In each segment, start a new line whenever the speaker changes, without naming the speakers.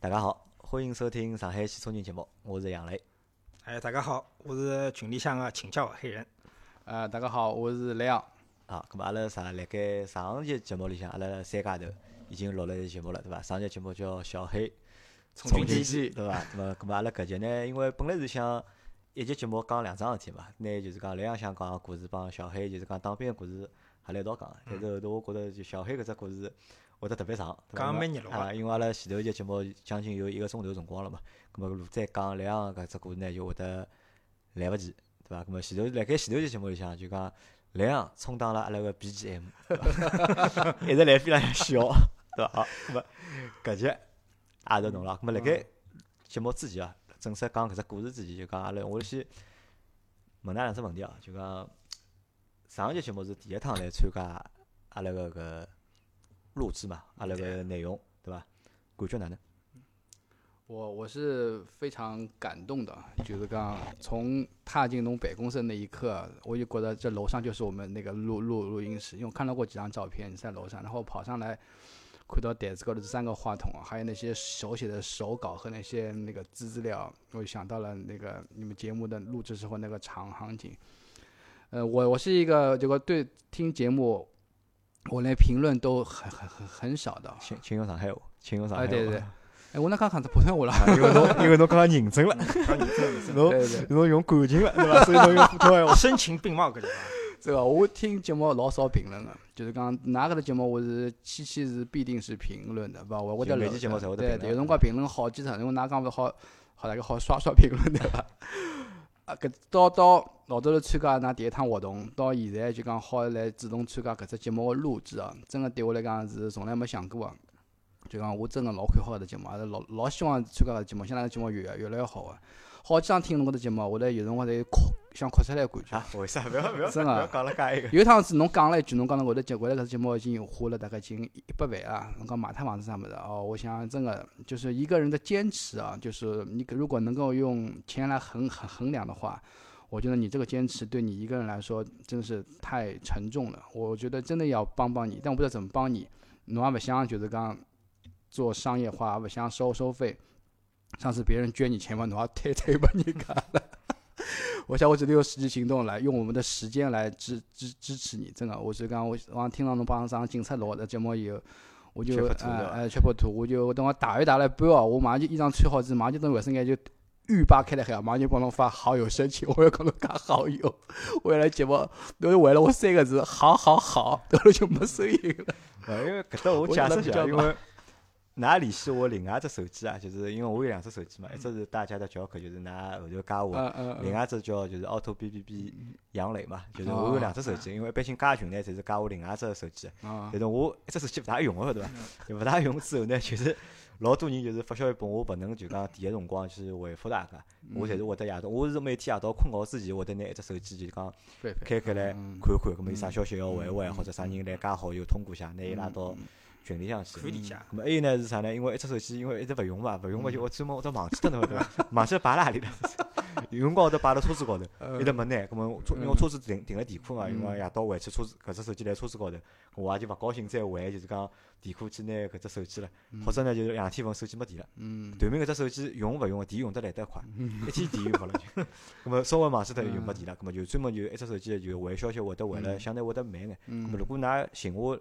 大家好，欢迎收听上海汽车人节目，我是杨雷。
哎，大家好，我是群里向的请教黑人。
呃，大家好，我是雷昂。
啊，咁么阿拉啥？辣盖上集节目里向，阿拉三家头已经录了一节目了，对伐？上集节目叫小黑
冲
军记，对伐？那么，咁么阿拉搿集呢，因为本来是想一集节目讲两桩事体嘛，那就是讲雷昂想讲个故事帮小黑就是讲当兵个故事合辣一道讲。但是后头我觉着就小黑搿只故事会得特别长？
讲蛮热络
啊，因为阿拉前头一集节目将近有一个钟头辰光了嘛，咁么再讲雷昂搿只故事呢，就会得来勿及，对伐？咁么前头辣盖前头一节目里向就讲。莱昂充当了阿拉个 BGM，一直辣飞浪向笑，对伐？好，咁么搿集也是侬了。咁么辣盖节目之前啊，正式讲搿只故事之前，就讲阿拉我先问㑚两只问题啊，就讲上一节节目是第一趟来参加阿拉个搿录制嘛，阿拉个内容，对伐？感觉哪能？
我我是非常感动的，就是讲从踏进侬办公室那一刻，我就觉得这楼上就是我们那个录录录音室，因为我看到过几张照片在楼上，然后跑上来看到台子高头这三个话筒，还有那些手写的手稿和那些那个资料，我就想到了那个你们节目的录制时候那个场场景。呃，我我是一个这个对听节目，我连评论都很很很很少的。
请请用上海话，请用上海话。
哎，对对对。哎，我那刚讲是普通话了，
因为侬因为侬刚刚认真了，侬侬用感情了，对伐？所以侬用普通话，
声情并茂搿句话。
是吧？我听节目老少评论个，就是讲哪个的节目我是期期是必定是评论的，勿我我得
每期节目才会得
对对，有辰光评论好几场，因为哪讲勿好，好大家好刷刷评论对伐？啊，搿到到老早头参加㑚第一趟活动，到现在就讲好来主动参加搿只节目个录制啊，真个对我来讲是从来没想过个。就讲我真个老看好搿只节目，也是老老希望参加搿只节目，现在个节目越越来越好个。好几趟听侬搿只节目，我来有辰光侪哭，想哭出来感觉。
为啥？勿要勿要
真
个讲了介一个。
有一趟子侬讲了一句，侬讲侬搿只节，为了搿只节目已经花了大概近一百万啊！侬讲买套房子啥物事哦？我想真个就是一个人的坚持啊，就是你如果能够用钱来衡衡衡量的话，我觉得你这个坚持对你一个人来说真是太沉重了。我觉得真的要帮帮你，但我不知道怎么帮你。侬也勿想就是讲。做商业化，不想收收费。上次别人捐你钱嘛，侬要退退把你干了。我想我只能用实际行动来，用我们的时间来支支支持你。真的，我是讲我我听到侬帮上警察录的节目以后，我就呃呃吃破土，我就等我打一打了半哦，我马上就衣裳穿好之后，马上就等卫生间就浴霸开了海，马上就帮侬发好友申请，我要跟侬加好友。为了节目，都是为了我三个字，好好好，到了就没声音了。
因为搿搭我解释一下，因为。㑚联系我另外一只手机啊，就是因为我有两只手机嘛，一只是大家的教课，就是㑚后头加我，另外一只叫就是 Auto B B B 杨磊嘛，就是我有两只手机，因为一般性加群呢，侪是加我另外一只手机，但是我一只手机勿大用个，对伐？勿大用之后呢，就是老多人就是发消息拨我，勿能就讲第一辰光去回复大家，我侪是会得夜到，我是每天夜到困觉之前会得拿一只手机就讲开开来看看，搿么有啥消息要回回，或者啥人来加好友通过下，拿伊拉到。群里向去，咁么还有呢是啥呢？因为一只手机，因为一直勿用嘛，勿用嘛就我专门我都忘记脱侬对伐？忘记摆辣何里了？有辰光我都摆辣车子高头，一直没拿。咁么车因为车子停停辣地库嘛，因为夜到回去车子搿只手机辣车子高头，我也就勿高兴再还，就是讲地库去拿搿只手机了。或者呢就是两天份手机没电了，嗯对面搿只手机用勿用电用得来得快，一天电用勿了就。咁么稍微忘记脱就没电了，咁么就专门就一只手机就回消息会得回了，相对会得慢眼。咁么如果㑚寻我。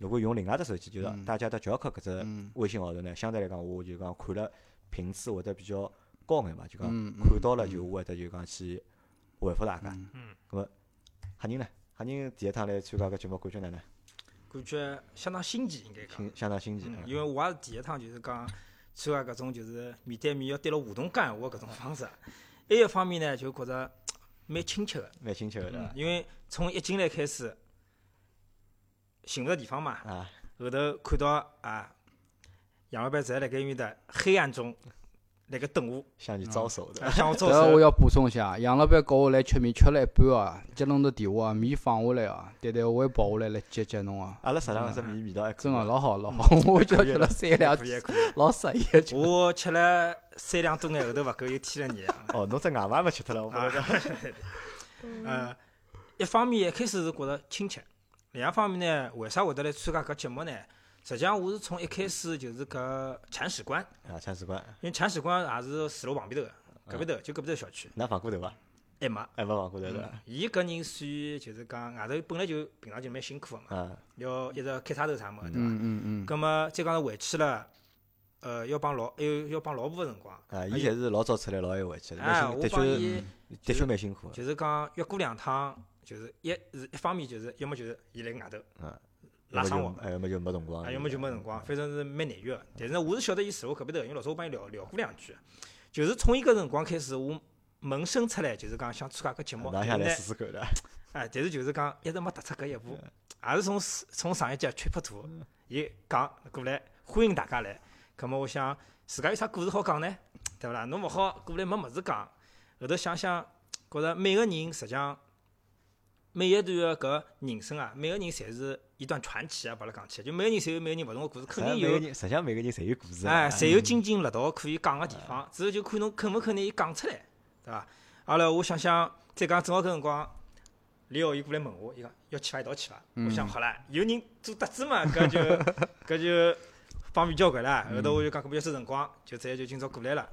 如果用另外只手机，就是大家的教课搿只微信号头呢，相对来讲，我就讲看了频次会得比较高眼嘛，就讲看到了就会得就讲去回复大家。嗯，咁么哈人呢？哈人第一趟来参加搿节目，感觉哪能？
感觉相当新奇，应该讲。
相当新奇。
因为我也是第一趟，就是讲参加搿种就是面对面要对牢互动讲闲话搿种方式。还一方面呢，就觉着蛮亲切个。
蛮亲切个，对伐？
因为从一进来开始。寻勿着地方嘛，后头看到啊，杨老板在辣盖面的黑暗中，辣盖等我，
向你招手的。
向我招手。
这我要补充一下，杨老板叫我来吃面，吃了一半啊，接侬的电话，面放下来啊，对对，我会跑下来来接接侬啊。
阿拉食堂只面味道还
真个老好老好，我就吃了三两，老适意。
我吃了三两多眼，后头勿够又添了二。
哦，侬只外卖勿吃脱了，我
讲。呃，一方面一开始是觉着亲切。另一方面呢，为啥会得来参加搿节目呢？实际上我是从一开始就是搿铲屎官
啊，铲屎官，
因为铲屎官也是住辣旁边头个，隔壁头就隔壁头小区。
㑚放过头伐？
还没，
还没放过头对伐？
伊搿人属于就是讲外头本来就平常就蛮辛苦个嘛，要一直开叉头啥物事，对伐？
嗯嗯嗯。
葛末再讲回去了，呃，要帮老还有要帮老婆个辰光。
啊，伊侪是老早出来，老晚回去，
哎，
的确的确蛮辛苦。
就是讲约过两趟，就是一是一方面就是要么就是伊辣外头。嗯。拉生活，
要么就没辰光，
要么就没辰光，反正是蛮难约个。但是我是晓得伊住我隔壁头，因为老早我帮伊聊聊过两句，就是从伊搿辰光开始，我萌生出来就是讲想参加搿节目。
拿下来试试看的。
哎，但是就是讲一直没踏出搿一步，也是从从上一集缺拍图，伊讲过来欢迎大家来。葛末我想自家有啥故事好讲呢？对勿啦？侬勿好过来没物事讲，后头想想觉着每个人实际上。每一段搿人生啊，每个人侪是一段传奇啊！把它讲起，就每个人侪有每个人勿同个故事，肯定有。
实际上每个人侪有故事。
哎，侪有津津乐道可以讲个地方，只是就看侬肯勿肯拿伊讲出来，对伐？阿拉我想想，再讲正好搿辰光，李浩伊过来问我，伊讲要去伐？一道去伐？我想好了，有人做搭子嘛，搿就 搿就方便交关了。后头我就讲搿不要收辰光，就直接就今朝过来了。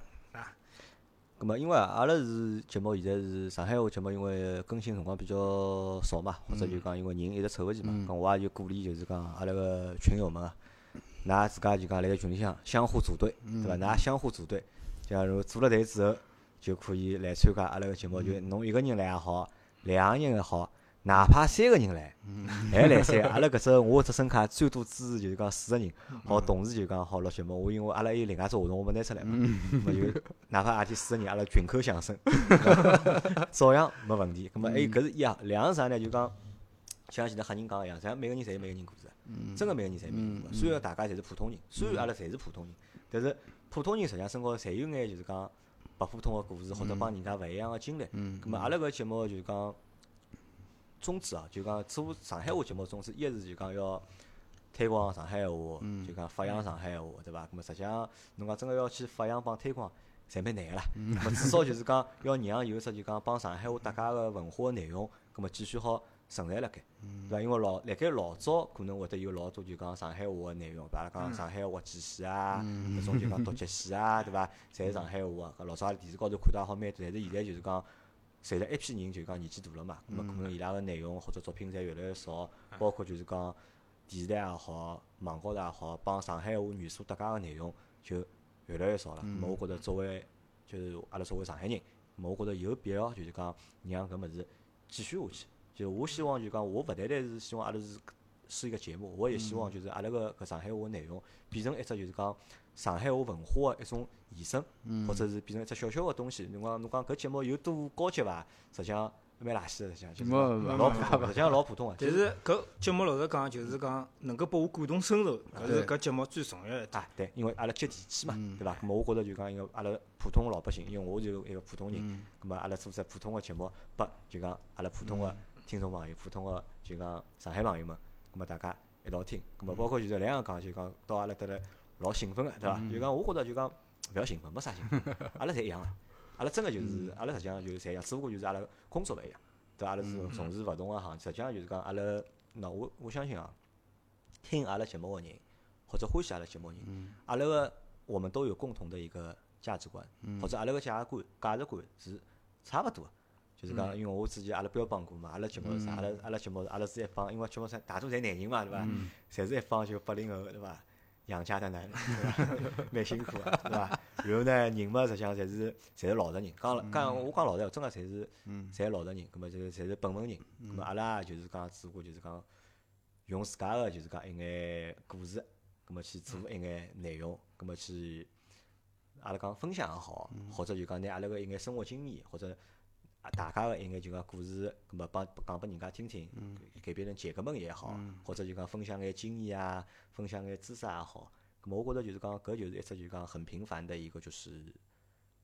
咁么，因为阿拉是节目，现在是上海话节目，因为更新辰光比较少嘛，或者就讲因为人一直凑勿齐嘛，咁我也就鼓励就是讲阿拉个群友们啊，㑚自家就讲辣盖群里向相互组队，对伐？㑚相互组队，假如组了队之后，就可以来参加阿拉个节目，就侬一个人来也好，两个人也好。哪怕三个人来，还来三，阿拉搿只我只声卡最多支持就是讲四个人，好同时就讲好录节目。我因为阿拉有另外只活动，我没拿出来嘛，么就 哪怕阿天四个人，阿拉群口相声，照样没问题。咁么还有搿是一样，两个啥呢？就讲像现在黑人讲一样，咱每个人侪有每个人故事，真个每个人侪有每个人故事。虽然大家侪是普通人，虽然阿拉侪是普通人，但是普通人实际上身高侪有眼就是讲不普通个故事，或者帮人家勿一样个经历。咁么阿拉搿节目就是讲。宗旨啊，就讲做上海话节目宗旨，一是就讲要推广上海话，就讲发扬上海话，对伐？咁么实际上，侬讲真个要去发扬帮推广，侪蛮难个啦。咁至少就是讲要让有只就讲帮上海话搭界个文化个内容，咁么继续好存在辣盖，对伐？因为老辣盖老早可能会得有老多就讲上海话个内容，比如讲上海话记戏啊，搿种就讲独角戏啊，对伐？侪是上海话个。老早电视高头看到也好蛮多，但是现在就是讲。随着一批人就讲年纪大了嘛，咁么可能伊拉个内容或者作品侪越来越少，包括就是讲电视台也好，网高头也好，帮上海话元素搭界个内容就越来越少了。咁么我觉着作为就是阿拉作为上海人，我觉着有必要就是讲让搿物事继续下去。就我希望就讲我勿单单是希望阿拉是是一个节目，我也希望就是阿拉个搿上海话内容变成一只就是讲。上海话文化个一种延伸，或者是变成一只小小个东西。侬讲侬讲搿节目有多高级伐？实际上蛮垃圾个，实际上就是老普通，实际上老普通个。
但是搿节目老实讲，就是讲能够拨我感同身受，搿是搿节目最重要一点。
啊，对，因为阿拉接地气嘛，对伐？咾么我觉着就讲，因为阿拉普通个老百姓，因为我就一个普通人，咾么阿拉做只普通个节目，拨就讲阿拉普通个听众朋友，普通个就讲上海朋友们，咾么大家一道听，咾么包括就是两样讲，就讲到阿拉搭来。老兴奋个，对伐？就讲我觉着就讲勿要兴奋，没啥兴奋，阿拉侪一样个，阿拉真个就是阿拉实际上就是侪一样，只不过就是阿拉工作勿一样，对伐？阿拉是从事勿同个行，实际上就是讲阿拉，那我我相信啊，听阿拉节目个人或者欢喜阿拉节目个人，阿拉个我们都有共同的一个价值观，或者阿拉个价值观价值观是差勿多个，就是讲，因为我之前阿拉标榜过嘛，阿拉节目是啥？阿拉阿拉节目阿拉是一帮，因为节目是大多侪男人嘛，对伐？侪是一帮就八零后，对伐？养家的男人，蛮辛苦个，对伐？然后呢，人嘛，实际上侪是侪是老实人。讲讲我讲老实，真个侪是，侪老实人。咁么就侪是本分人。咁么阿拉就是讲，只不过就是讲，用自家个就是讲一眼故事，咁么去做一眼内容，咁么去阿拉讲分享也好，或者就讲拿阿拉个一眼生活经验，或者大家个一眼就讲故事，咁么帮讲拨人家听听，给别人解个闷也好，或者就讲分享眼经验啊。分享眼知识也好，我觉着就是讲，搿就是一只就讲很平凡的一个就是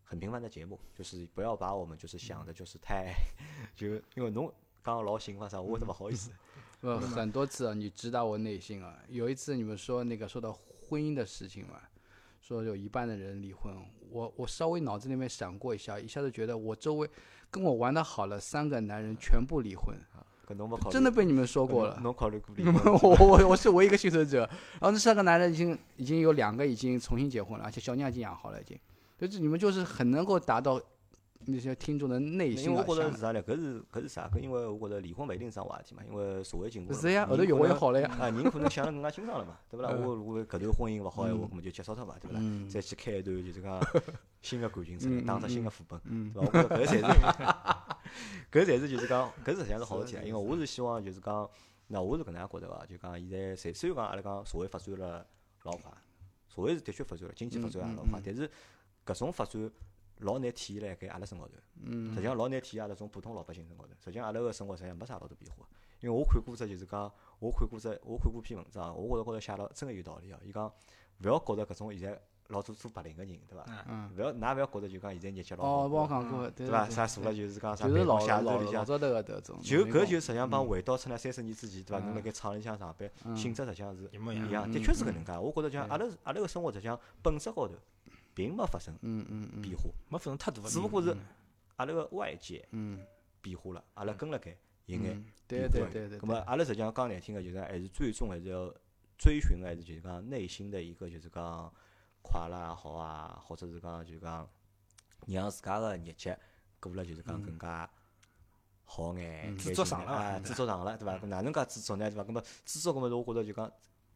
很平凡的节目，就是不要把我们就是想的就是太 就因为侬刚老兴奋啥，我都不好意思。
呃，很多次啊你知道我内心啊，有一次你们说那个说到婚姻的事情嘛，说有一半的人离婚，我我稍微脑子里面闪过一下，一下子觉得我周围跟我玩的好了三个男人全部离婚。真的被你们说过了。
侬考虑过离
婚？我我我是唯一一个幸存者。然后这三个男人已经已经有两个已经重新结婚了，而且小娘已经养好了，已经。就是你们就是很能够达到。那些听众的内心
因为我觉着是啥呢？搿是搿是啥？搿因为我觉着离婚勿一定桩坏事体嘛。因为社会进步了，
是呀，后头越活越好了呀。
啊，人可能想得更加清爽了嘛，对勿啦？我如果搿段婚姻勿好闲话，搿么就结束脱嘛，对勿啦？再去开一段就是讲 新的感情出来，打只新的副本，对伐？我觉着搿才是，搿才是就是讲搿实际上是好事体啊。因为我是希望就是讲，那我是搿能样觉得伐？就讲现在虽虽然讲阿拉讲社会发展了老快，社会是的确发展了，经济发展也老快，但是搿种发展。老难体现辣盖阿拉身高头，实际上老难体现阿拉种普通老百姓身高头。实际上阿拉个生活实际上没啥老大变化。因为我看过只就是讲，我看过只，我看过篇文章，我觉着高头写了真个有道理哦。伊讲勿要觉着搿种现在老多做白领个人，对伐？嗯勿要，㑚勿要觉着就讲现在日脚老好。
哦，我讲过，
对伐？啥坐了就是讲啥
办
公写字里
向，
就搿就实际上帮回到出来三十年之前，对伐？侬辣盖厂里向上班，性质实际上是一样，的确是搿能介。我觉着像阿拉阿拉个生活实际上本质高头。并没发生变化，
没发生太大，
只不过是阿拉个外界变化了，阿拉跟辣盖有眼变
化。咁
么阿拉实际上讲难听个，就是还是最终还是要追寻个，还是就是讲内心的一个就是讲快乐也好啊，或者是讲就讲让自家个日脚过了就是讲更加好眼，
知足常乐，
知足常乐，对伐？哪能介知足呢？对伐？咁么知足，咁么我觉着就讲。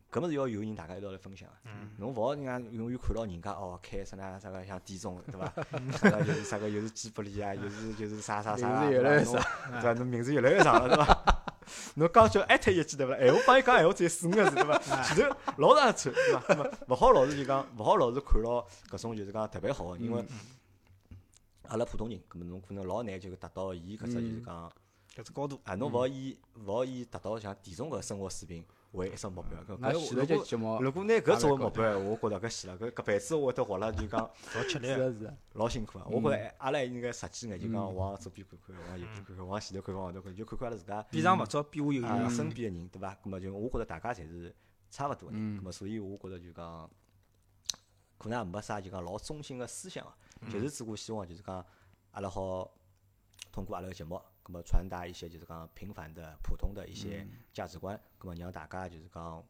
搿么是要有人大家一道来分享个，侬勿好人家永远看到人家哦开啥呢啥个像电中对伐？啥个就是啥个又是吉卜力啊，又是就是啥啥啥，
名字越来越长，
对伐？侬名字越来越长了对伐？侬刚叫艾特一记对勿啦？闲话帮伊讲闲话只有四五个字对伐？前头老长一串对伐？勿好老是就讲勿好老是看牢搿种就是讲特别好个，因为阿拉普通人，搿么侬可能老难就达到伊搿只就是讲
搿只高度
啊！侬勿好以勿好以达到像田中搿生活水平。为一只目标，搿
如
果如果拿搿作为目标我觉着搿死了，搿搿辈子我会得活了就讲
老吃力，
老 辛苦啊！我觉着阿拉应该实际眼，就讲往左边看看，往右边看看，往前头看看，往后头看，就看看阿拉自家。
比上勿足，比下有
余。身边个人，对伐？咾么就我觉着大家侪是差勿多个人，咾么所以我觉着就讲，可能也没啥就讲老中心个思想，就是只顾希望就是讲阿拉好通过阿拉个节目。那么传达一些就是讲平凡的、普通的一些价值观，那么让大家就是讲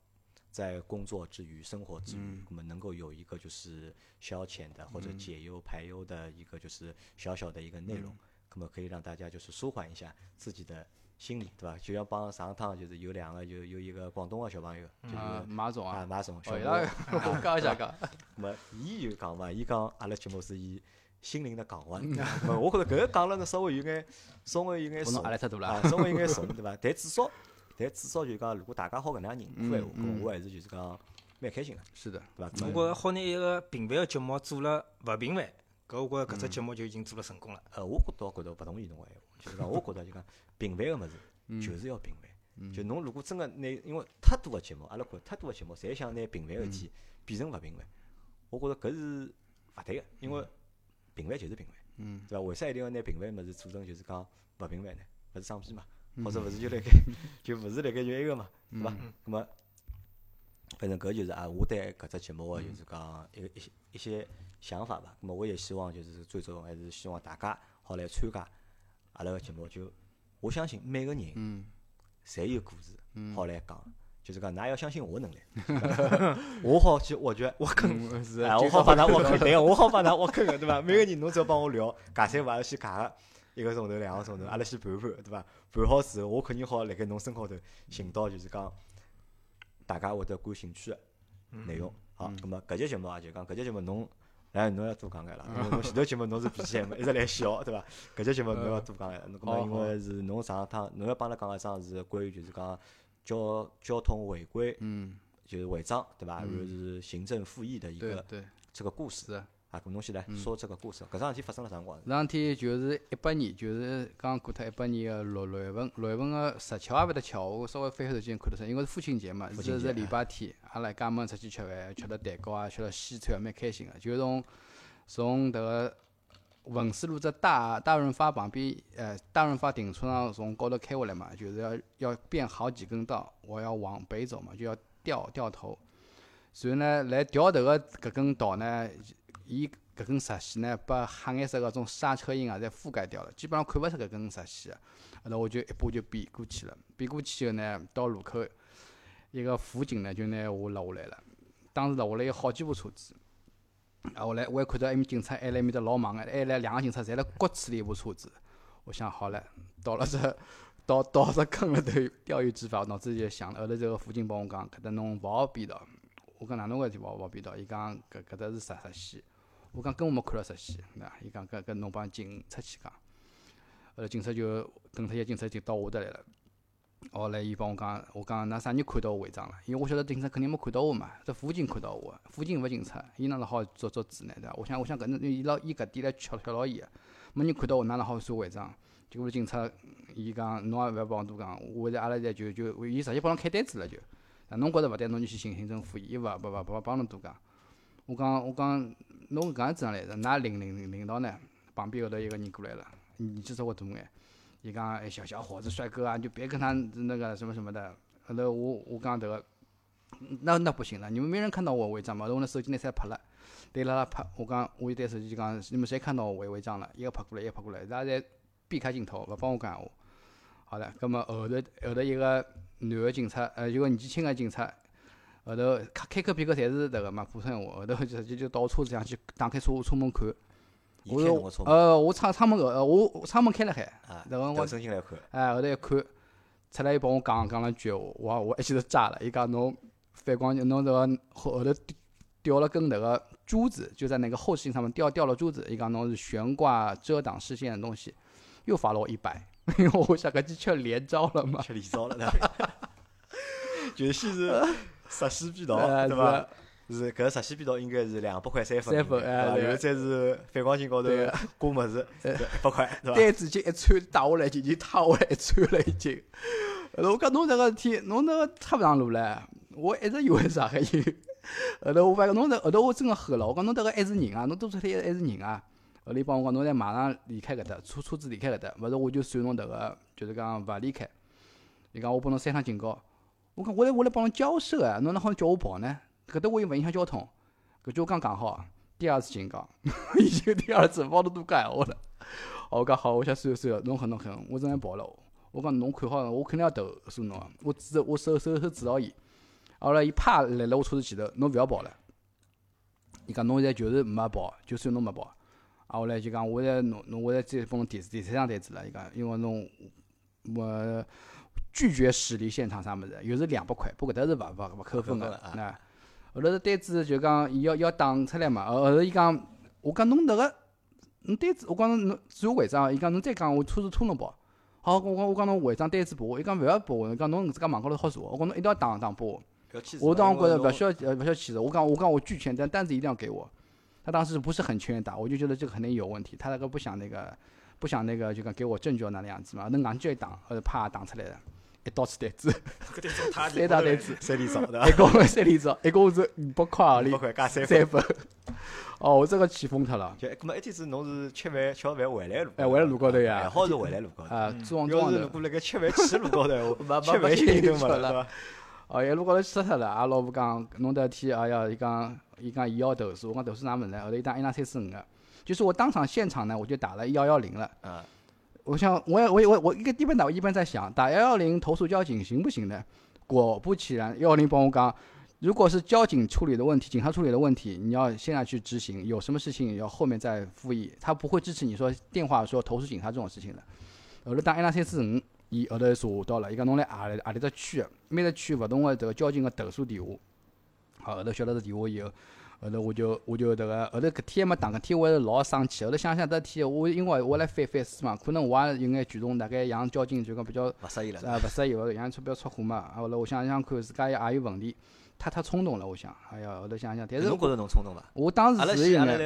在工作之余、生活之余，那么能够有一个就是消遣的或者解忧排忧的一个就是小小的一个内容，那么可以让大家就是舒缓一下自己的心理，对吧？就像帮上趟就是有两个就有一个广东的小朋友，就是
马总
啊，马总，
小马，讲一下讲。
那么伊就讲嘛，伊讲阿拉节目是以。心灵的港湾，我觉着搿个讲了呢，稍微有眼，稍微有眼怂，
啊，
稍微有眼怂，对伐？但至少，但至少就讲，如果大家好搿能样认可闲话，我还是就是讲蛮开心个。
是的，
对伐？
我觉着好拿一个平凡个节目做了勿平凡，搿我觉着搿只节目就已经做了成功了。
呃，我倒觉着勿同意侬个闲话，就是讲，我觉着就讲平凡个物事就是要平凡。就侬如果真个拿，因为太多个节目，阿拉看太多个节目，侪想拿平凡个事体变成勿平凡，我觉着搿是勿对个，因为。平凡就是平凡，嗯，对伐？为啥一定要拿平凡物事做成就是讲勿平凡呢？勿是装逼嘛？或者勿是就辣盖 就勿是辣盖就埃个嘛？对伐？那么反正搿就是啊，我对搿只节目个就是讲一个一些一些想法吧。那么我也希望就是最终还是希望大家好来参加阿拉个节目。就我相信每个人，嗯，侪有故事好来讲。就是讲，㑚要相信我能力，我好去挖掘、挖坑，哎，我好帮㑚挖坑，对个，我好帮㑚挖坑个，对伐？每个人侬只要帮我聊，尬三话要先尬个一个钟头、两个钟头，阿拉先盘盘，对伐？盘好之后，我肯定好辣盖侬身高头寻到就是讲大家会得感兴趣个内容。好，咁么搿节节目啊，就讲搿节节目侬，来侬要多讲眼了，侬前头节目侬是 BGM 一直来笑，对伐？搿节节目侬要多讲眼，侬咁么因为是侬上趟侬要帮阿拉讲一桩是关于就是讲。交交通违规，嗯，就是违章，对伐？然后是行政复议的一个这个故事啊，搿东西来说这个故事。搿桩事体发生了啥辰光？
搿桩事体就是一八年，就是刚过脱一八年个六六月份，六月份个十七号勿得巧，我稍微翻手机看得出，因为是父亲节嘛，是是礼拜天，阿拉一家门出去吃饭，吃了蛋糕啊，吃了西餐，蛮开心个。就从从迭个。文思路在大大润发旁边，呃，大润发停车场从高头开下来嘛，就是要要变好几根道，我要往北走嘛，就要掉掉头。所以呢，来掉头个搿根道呢，伊搿根实线呢，把黑颜色搿种刹车印啊，侪覆盖掉了，基本上看勿出搿根实线个。后头我就一把就变过去了，变过去后呢，到路口，一个辅警呢就拿我拦下来了。当时拦下来有好几部车子，啊，后来我还看到埃面警察还辣埃面搭老忙个，还来两个警察侪辣刮处理一部车子。我想好了，到了这，到到这坑了头，钓鱼执法，脑子里就想了。后头这个辅警帮我讲，搿搭侬勿好变道。我讲哪能回事体勿好变道？伊讲搿搿搭是实实线。我讲跟我没看到实线，对伐？伊讲搿搿侬帮警察去讲。后头警察就跟脱些警察就到我搭来了。后来伊帮我讲，我讲㑚啥人看到我违章了？因为我晓得警察肯定没看到我嘛，这辅警看到我，辅警勿警察，伊哪能好做做主呢？对伐？我想我想搿能伊老伊搿点来巧巧牢伊个。没人看到我，哪能好算违章？结果警察，伊讲侬也勿要帮我多讲，我在阿拉在就就，伊直接帮侬开单子了就。侬觉着勿对，侬就去寻行政复议，伊勿勿勿勿帮侬多讲。我讲我讲，侬搿样子样来着？㑚领领领导呢？旁边后头一个人过来了，年纪稍微大眼，伊讲哎小小伙子帅哥啊，就别跟他那个什么什么的。后头我我讲迭个，那那不行了，你们没人看到我违章嘛？后我拿手机拿出来拍了。对拉拉拍，我讲，我一对手机就讲，你们谁看到我违违章了？一个拍过来，一个拍过来，大家侪避开镜头，勿帮我讲闲话。好了，葛末后头后头一个男个警察，呃，一个年纪轻个警察，后头开开口闭口侪是迭个嘛普通闲话，后头直接就到车子上去打开车车门看。
我说，
呃，我窗窗门呃，我窗门开了海，然后我
伸进来看，
哎，后头一看，出来又帮我讲讲了句话，我我一记头炸了，伊讲侬反光镜侬迭个后后头掉了根迭个。珠子就在那个后视镜上面掉掉了珠子，伊讲侬是悬挂遮挡视线的东西，又罚了我一百，因为我想搿记吃连招了嘛，
吃连招了对伐？就先是实线变道对伐？是搿实线变道应该是两百块三分，
三分哎，
然后再是反光镜高头挂物事一百块对伐？
单子就一穿打下来就已经塌下来一穿了已经。后我讲侬这个事体，侬那个插勿上路唻，我一直以为上海人。后头我发现侬这后头我真个吼了，我讲侬迭个还是人啊，侬多出来还是人啊？后头伊帮我讲，侬再马上离开搿搭，车车子离开搿搭，勿是我就算侬迭个，就是讲勿离开。伊讲我拨侬三趟警告，我讲我来我来帮侬交涉啊，侬哪好叫我跑呢？搿搭我又勿影响交通，搿句我刚讲好，第二次警告，已经第二次帮侬多讲闲话了。我讲好，我想算了算了，侬狠侬狠，我真要跑了。我讲侬看好，我肯定要投诉侬个，我指我手手手指牢伊。后来伊啪来了我车子前头，侬勿要跑了。伊讲侬现在就是没跑，就算侬没跑。啊，后来就讲我在侬侬我在再帮侬第第三张单子了。伊讲因为侬我拒绝驶离现场啥物事，又是两百块，不过搿搭是勿勿勿扣分个。那后头是单子就讲伊要要打出来嘛。后后头伊讲我讲侬迭个侬单子，我讲侬算违章。伊讲侬再讲我车子拖侬跑。好，我讲我讲侬违章单子拨我。伊讲勿要拨我。伊讲侬自家网高头好查。我讲侬一定要打打拨我。我当时觉得不需要呃不需要签字，我讲我讲我拒签，但单子一定要给我。他当时不是很愿意打，我就觉得这个肯定有问题。他那个不想那个不想那个就讲给我证据那个样子嘛，那硬就一打，呃怕打出来了，一刀子单子，三大单子，
三连招，
一共三连招，一共是五百块
五百块加
三
分。
哦，我这个气疯他了。
就那么一天子侬是吃饭吃饭回来路，
哎回来路高头呀，
还好是回来路高头。
啊，装
要是如果辣盖吃饭去路高头，吃饭心都没了。
哦，一路高头死脱了，阿拉老婆讲，侬迭天，哎呀，伊讲，伊讲，伊要投诉，我讲投诉啥物事呢？后头伊打一两三四五个，就是我当场现场呢，我就打了幺幺零了。嗯。我想，我我我我一个一般打，我一般在想，打幺幺零投诉交警行不行呢？果不其然，幺幺零帮我讲，如果是交警处理的问题，警察处理的问题，你要现在去执行，有什么事情要后面再复议，他不会支持你说电话说投诉警察这种事情的。后头打一两三四五。伊后头查到了，伊讲侬来何里何里只区个，每只区勿同个这个交警个投诉电话。好，后头晓得是电话以后，后头我就我就迭个后头搿天还没打，搿天我还是老生气。后头想想迭天，我因为我来反反思嘛，可能我也有眼举动，大概让交警就讲比较
勿适意了，
啊勿适意，后头让出比较出火嘛。后来我想想看，自家也也有问题。太太冲动了，我想，哎呀，后头想想，但是
侬觉着侬冲动伐？
我当时是有眼，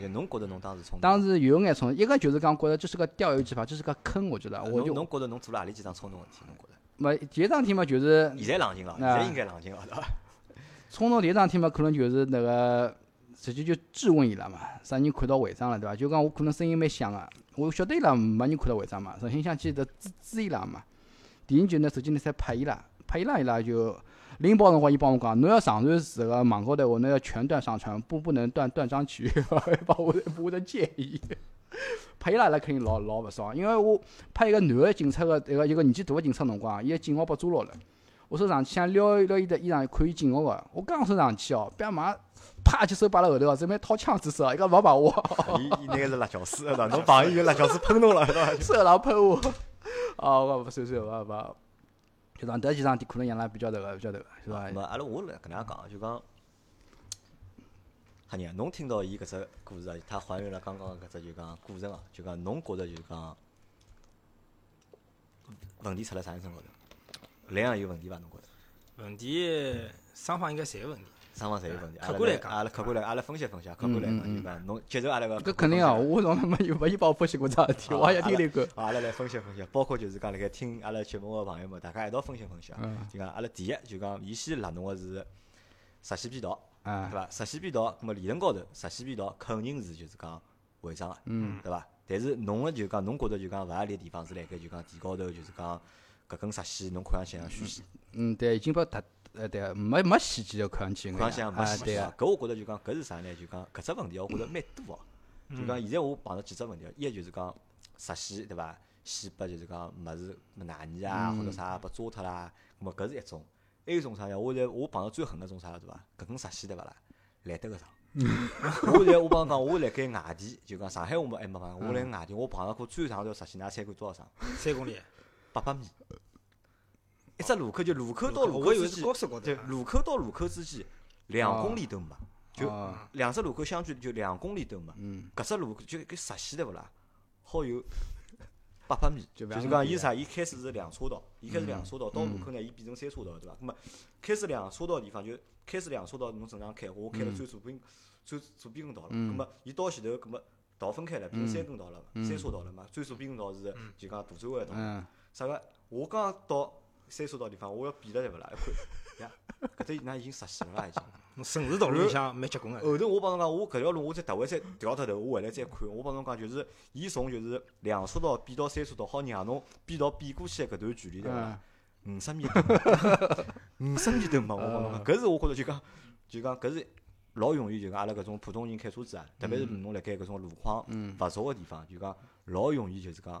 就侬觉着侬当时冲动？
当时有眼冲动，一个就是讲觉着这是个钓鱼执法，这是个坑，我觉得。我就
侬觉着侬做了何里几桩冲动问题？侬觉着？
没，第一桩事体嘛，就是
现在冷静了，现在应该冷静了，对伐？
冲动第一桩事体嘛，可能就是那个直接就质问伊拉嘛，啥人看到违章了，对伐？就讲我可能声音蛮响个，我晓得伊拉没人看到违章嘛，首先想去得支支伊拉嘛。第二就拿手机拿出来拍伊拉，拍伊拉伊拉就。拎包辰光，伊帮我讲，侬要上传这个网高头话，侬要全段上传，不不能断断章取义，把我我的建议。拍伊拉拉肯定老老勿爽，因为我拍一个男个警察个一个一个年纪大个警察辰光，伊个警号被抓牢了。我说上去想撩一撩伊的衣裳，可以进屋个，我刚说上去哦，别马上啪就手摆辣后头，准备掏枪子手，伊讲勿碰我。
伊伊那个是辣椒水？侬碰伊个辣椒水喷侬了，是伐？
手上喷我。哦，我勿算算，勿勿。就讲迭几场店可能养了比较头个，比较头个，是伐？
没，阿拉我来搿能样讲，就讲。哈娘，侬听到伊搿只故事啊？他还原了刚刚搿只就讲过程啊，就讲侬觉着就讲问题出辣啥人身高头？两样有问题伐？侬觉着？
问题双方应该侪有问题。
双方侪有问题。
客观来讲，
阿拉客观来，阿拉分析分析。客观来讲，就讲侬接受阿拉个。
搿肯定啊！我从来没有没有帮我分析过这事体，我也听听过。
阿拉来分析分析，包括就是讲辣盖听阿拉节目个朋友们，大家一道分析分析。就讲阿拉第一就讲，伊先辣侬个是实线变道。对伐？实线变道，咁么理论高头，实线变道肯定是就是讲违章个，对伐？但是侬个就讲，侬觉着就讲勿合理个地方是辣盖就讲地高头，就是讲搿根实线侬看上去像虚线。
嗯，对，已经把它，呃，对，没没细节看上去。
看上去像没细节。搿我觉着就讲搿是啥呢？就讲搿只问题，我觉着蛮多哦。就讲现在我碰到几只问题，一就是讲实线，对伐？线拨就是讲物事哪泥啊，或者啥拨抓脱啦，咁么搿是一种。还有种啥呀？我在我碰到最狠个种啥了，对伐？搿根实线对伐啦？来得个长。我在我帮侬讲，我辣盖外地，就讲上海我们还没碰，我辣外地，我碰到过最长条实线，㑚猜看多少长？
三公里。
八百米。一只路口就路口到路口之间，对，路口到路口之间两公里都没，就两只路口相距就两公里都没。嗯。搿只路就搿直线对勿啦？好有。八百米，就是讲伊啥？伊开始是两车道，伊开始两车道，到路口呢，伊变成三车道，对伐？那么开始两车道地方就开始两车道，侬正常开，我开了最左边最左边跟道了。那么伊到前头，搿么道分开了，变成三根道了，三车道了嘛？最左边跟道是就讲大转弯道。啥个？我刚到三车道地方，我要变了对勿啦？一看，呀，搿搭那已经实现了，已经。
城市道路里向蛮结棍个。
后头我帮侬讲，我搿条路我再特回再调脱头，我回来再看。我帮侬讲，就是伊从就是两车道变到三车道，好让侬变到变过去搿段距离对伐？五十米，五十米都没。我帮侬讲，搿是我觉着就讲，就讲搿是老容易就讲阿拉搿种普通人开车子啊，特别是侬辣盖搿种路况勿熟个地方，就讲老容易就是讲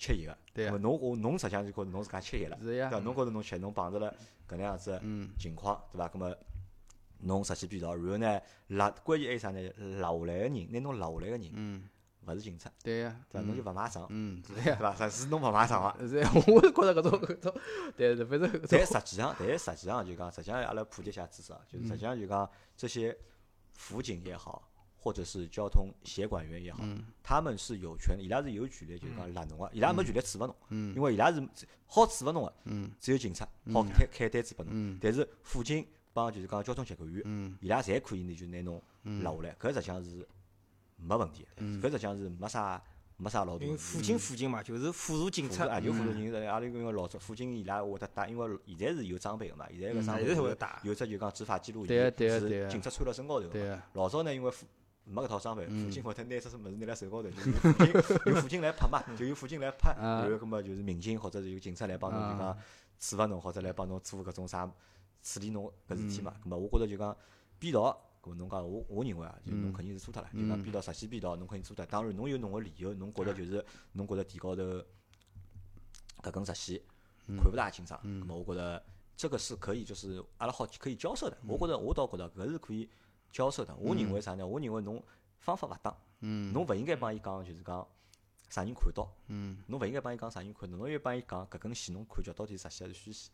吃一个。
对
啊。侬我侬实际上就觉着侬自家吃力了，对伐？侬觉着侬吃，侬碰着了搿能样子情况，对伐？搿么？侬实际变道，然后呢，拉关键还有啥呢？拉下来个人，拿侬拉下来个人，嗯勿是警察，
对呀，
对伐？侬就勿买账，
嗯，
是呀，对伐？实是侬勿买账啊，
是呀，我是觉着搿种搿种，但是，反正。
但实际上，但实际上就讲，实际上阿拉普及一下知识啊，就是实际上就讲这些辅警也好，或者是交通协管员也好，他们是有权，伊拉是有权利，就是讲拦侬个，伊拉没权利处罚侬，因为伊拉是好处罚侬个，只有警察好开开单子拨侬，但是辅警。帮就是讲交通协管员，伊拉侪可以呢，就拿侬拉下来，搿实际上是没问题，搿实际上是没啥没啥老大。
因为辅警辅警嘛，就是辅助警察，
啊，就辅助警察。阿拉因为老早辅警伊拉会得带，因为现在是有装备个嘛，现在个装备有只就讲执法记录仪，
是
警察穿辣身高头。老早呢，因为没搿套装备，辅警会得拿只物事拿辣手高头，就有辅警 有辅警来拍嘛，就有辅警来拍，然后搿么就是民警或者是有警察来帮侬就讲处罚侬，或者来帮侬做搿种啥。处理侬搿事体嘛，搿么我觉着就讲变道，咁侬讲我我认为啊，就侬肯定是错脱了，就讲编导实线编导，侬肯定错脱。当然侬有侬个理由，侬觉着就是侬觉着地高头搿根实线看勿大清爽，搿么我觉着这个是可以就是阿拉好可以交涉的。我觉着我倒觉着搿是可以交涉的。我认为啥呢？我认为侬方法勿当，侬勿应该帮伊讲就是讲啥人看到，侬勿应该帮伊讲啥人看到，侬要帮伊讲搿根线侬看叫到底实线还是虚线。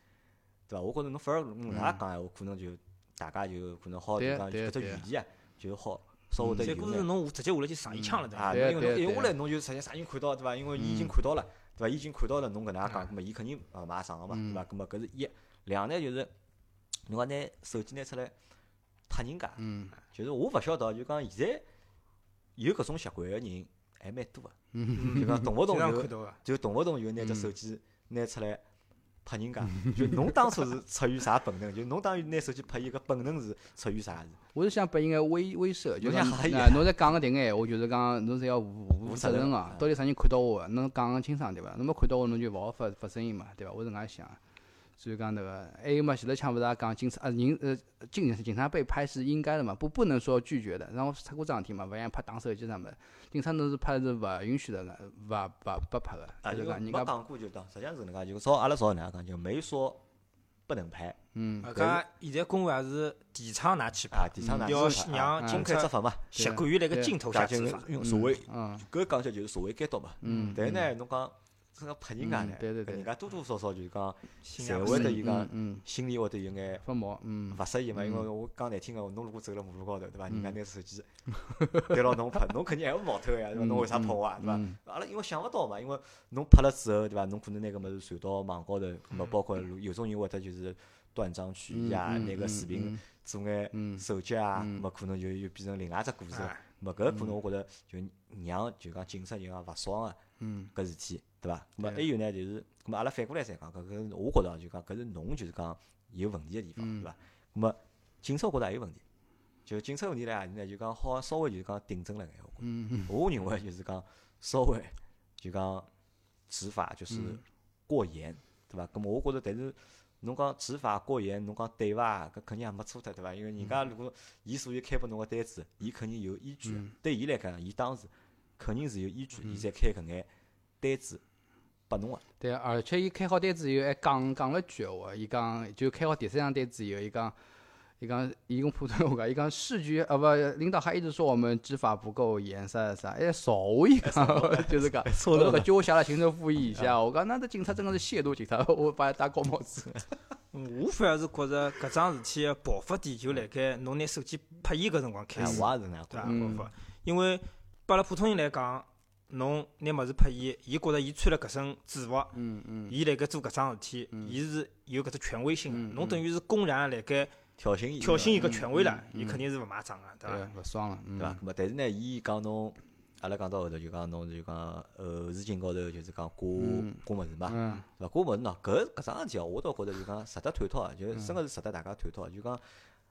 对伐？我觉着侬反而能介讲闲话，可能就大家就可能好就讲搿只语言啊，就好稍微得有
再过是侬直接下来就上一枪了，对伐？
因为侬一下来侬就直接啥人看到，对伐？因为伊已经看到了，对伐？伊已经看到了侬搿能介讲，葛末伊肯定勿买上个嘛，对伐？葛末搿是一，两呢就是侬讲拿手机拿出来拍人家，嗯就是我勿晓得，就讲现在有搿种习惯个人还蛮多个，就讲动勿动就就动勿动就拿只手机拿出来。拍人家，就侬当初是出于啥本能？就侬当于拿手机拍伊个本能是出于啥？
我是想拨伊眼威威慑，就讲啊，侬在讲个迭眼闲话，就是讲侬是要负负责任个，到底啥人看到我？侬讲个清爽对伐？侬没看到我，侬就勿好发发声音嘛，对伐？我是搿样想。个所以讲那个还有嘛，前头腔勿是也讲警察啊人呃警警察被拍是应该的嘛，不不能说拒绝的。然后出过桩事体嘛，勿像拍打手机啥物事，警察侬是拍是勿允许的，勿勿不拍个。
啊，
就讲
人家讲过就当，实际上是能介，就照阿拉照能介讲，就没说不能拍。
嗯。
搿现在公安也是提倡㑚去
拍，提倡㑚
要让警察
执法嘛，
习惯于辣盖镜头下执法，
用所谓，搿讲起来就是社会监督嘛。
嗯。
但是呢，侬讲。这个拍人家呢，人家多多少少就是讲，侪会得有讲，心里会得有眼
发毛，嗯，
勿适意嘛。因为我讲难听个，侬如果走辣马路高头，对伐？人家拿手机 对牢侬拍，侬肯定还会冒头个呀，对伐？侬为啥拍我啊？对伐？阿拉因为想勿到嘛，因为侬拍了之后，对伐？侬可能拿搿物事传到网高头，咾包括有种人会得就是断章取义啊，拿个视频做眼手脚啊，咾可能就又变成另外只故事。咾搿可能我觉着就让就讲警察就讲勿爽个搿事体。对伐？咾么还有呢，就是，咾么阿拉反过来再讲，搿个我觉着就讲，搿是侬就是讲有问题个地方，对伐？咾么警察觉着也有问题，就警察问题辣何里呢？就讲好稍微就是讲顶正了眼，我我认为就是讲稍微就讲执法就是过严，对伐？咾么我觉着，但是侬讲执法过严，侬讲对伐？搿肯定也没错脱，对伐？因为人家如果伊所有开拨侬个单子，伊肯定有依据，对伊来讲，伊当时肯定是有依据，伊才开搿眼单子。拨侬个。
对，而且伊开好单子以后还讲讲了句话，伊讲就开好第三张单子以后，伊讲，伊讲伊用普通话讲，伊讲市局啊不，领导还一直说我们执法不够严啥啥，哎，少一个，就是讲，那个叫我下来行政复议一下，我讲那这警察真的是亵渎警察，我把他戴高帽子。
我反而是觉着搿桩事体爆发点就辣盖侬拿手机拍伊搿辰光开始，
我也是那样
对爆发，因为拨阿拉普通人来讲。侬拿物事拍伊，伊觉着伊穿了搿身制服，伊辣盖做搿桩事体，伊是有搿只权威性。侬等于是公然辣盖
挑衅伊，
挑衅伊个权威了，伊肯定是勿买账个，对伐？
勿爽了，
对伐？咾么，但是呢，伊讲侬，阿拉讲到后头就讲侬就讲后视镜高头就是讲挂挂物事嘛，对伐？挂物事喏，搿搿桩事体哦，我倒觉着就讲值得探讨，就真个是值得大家探讨。就讲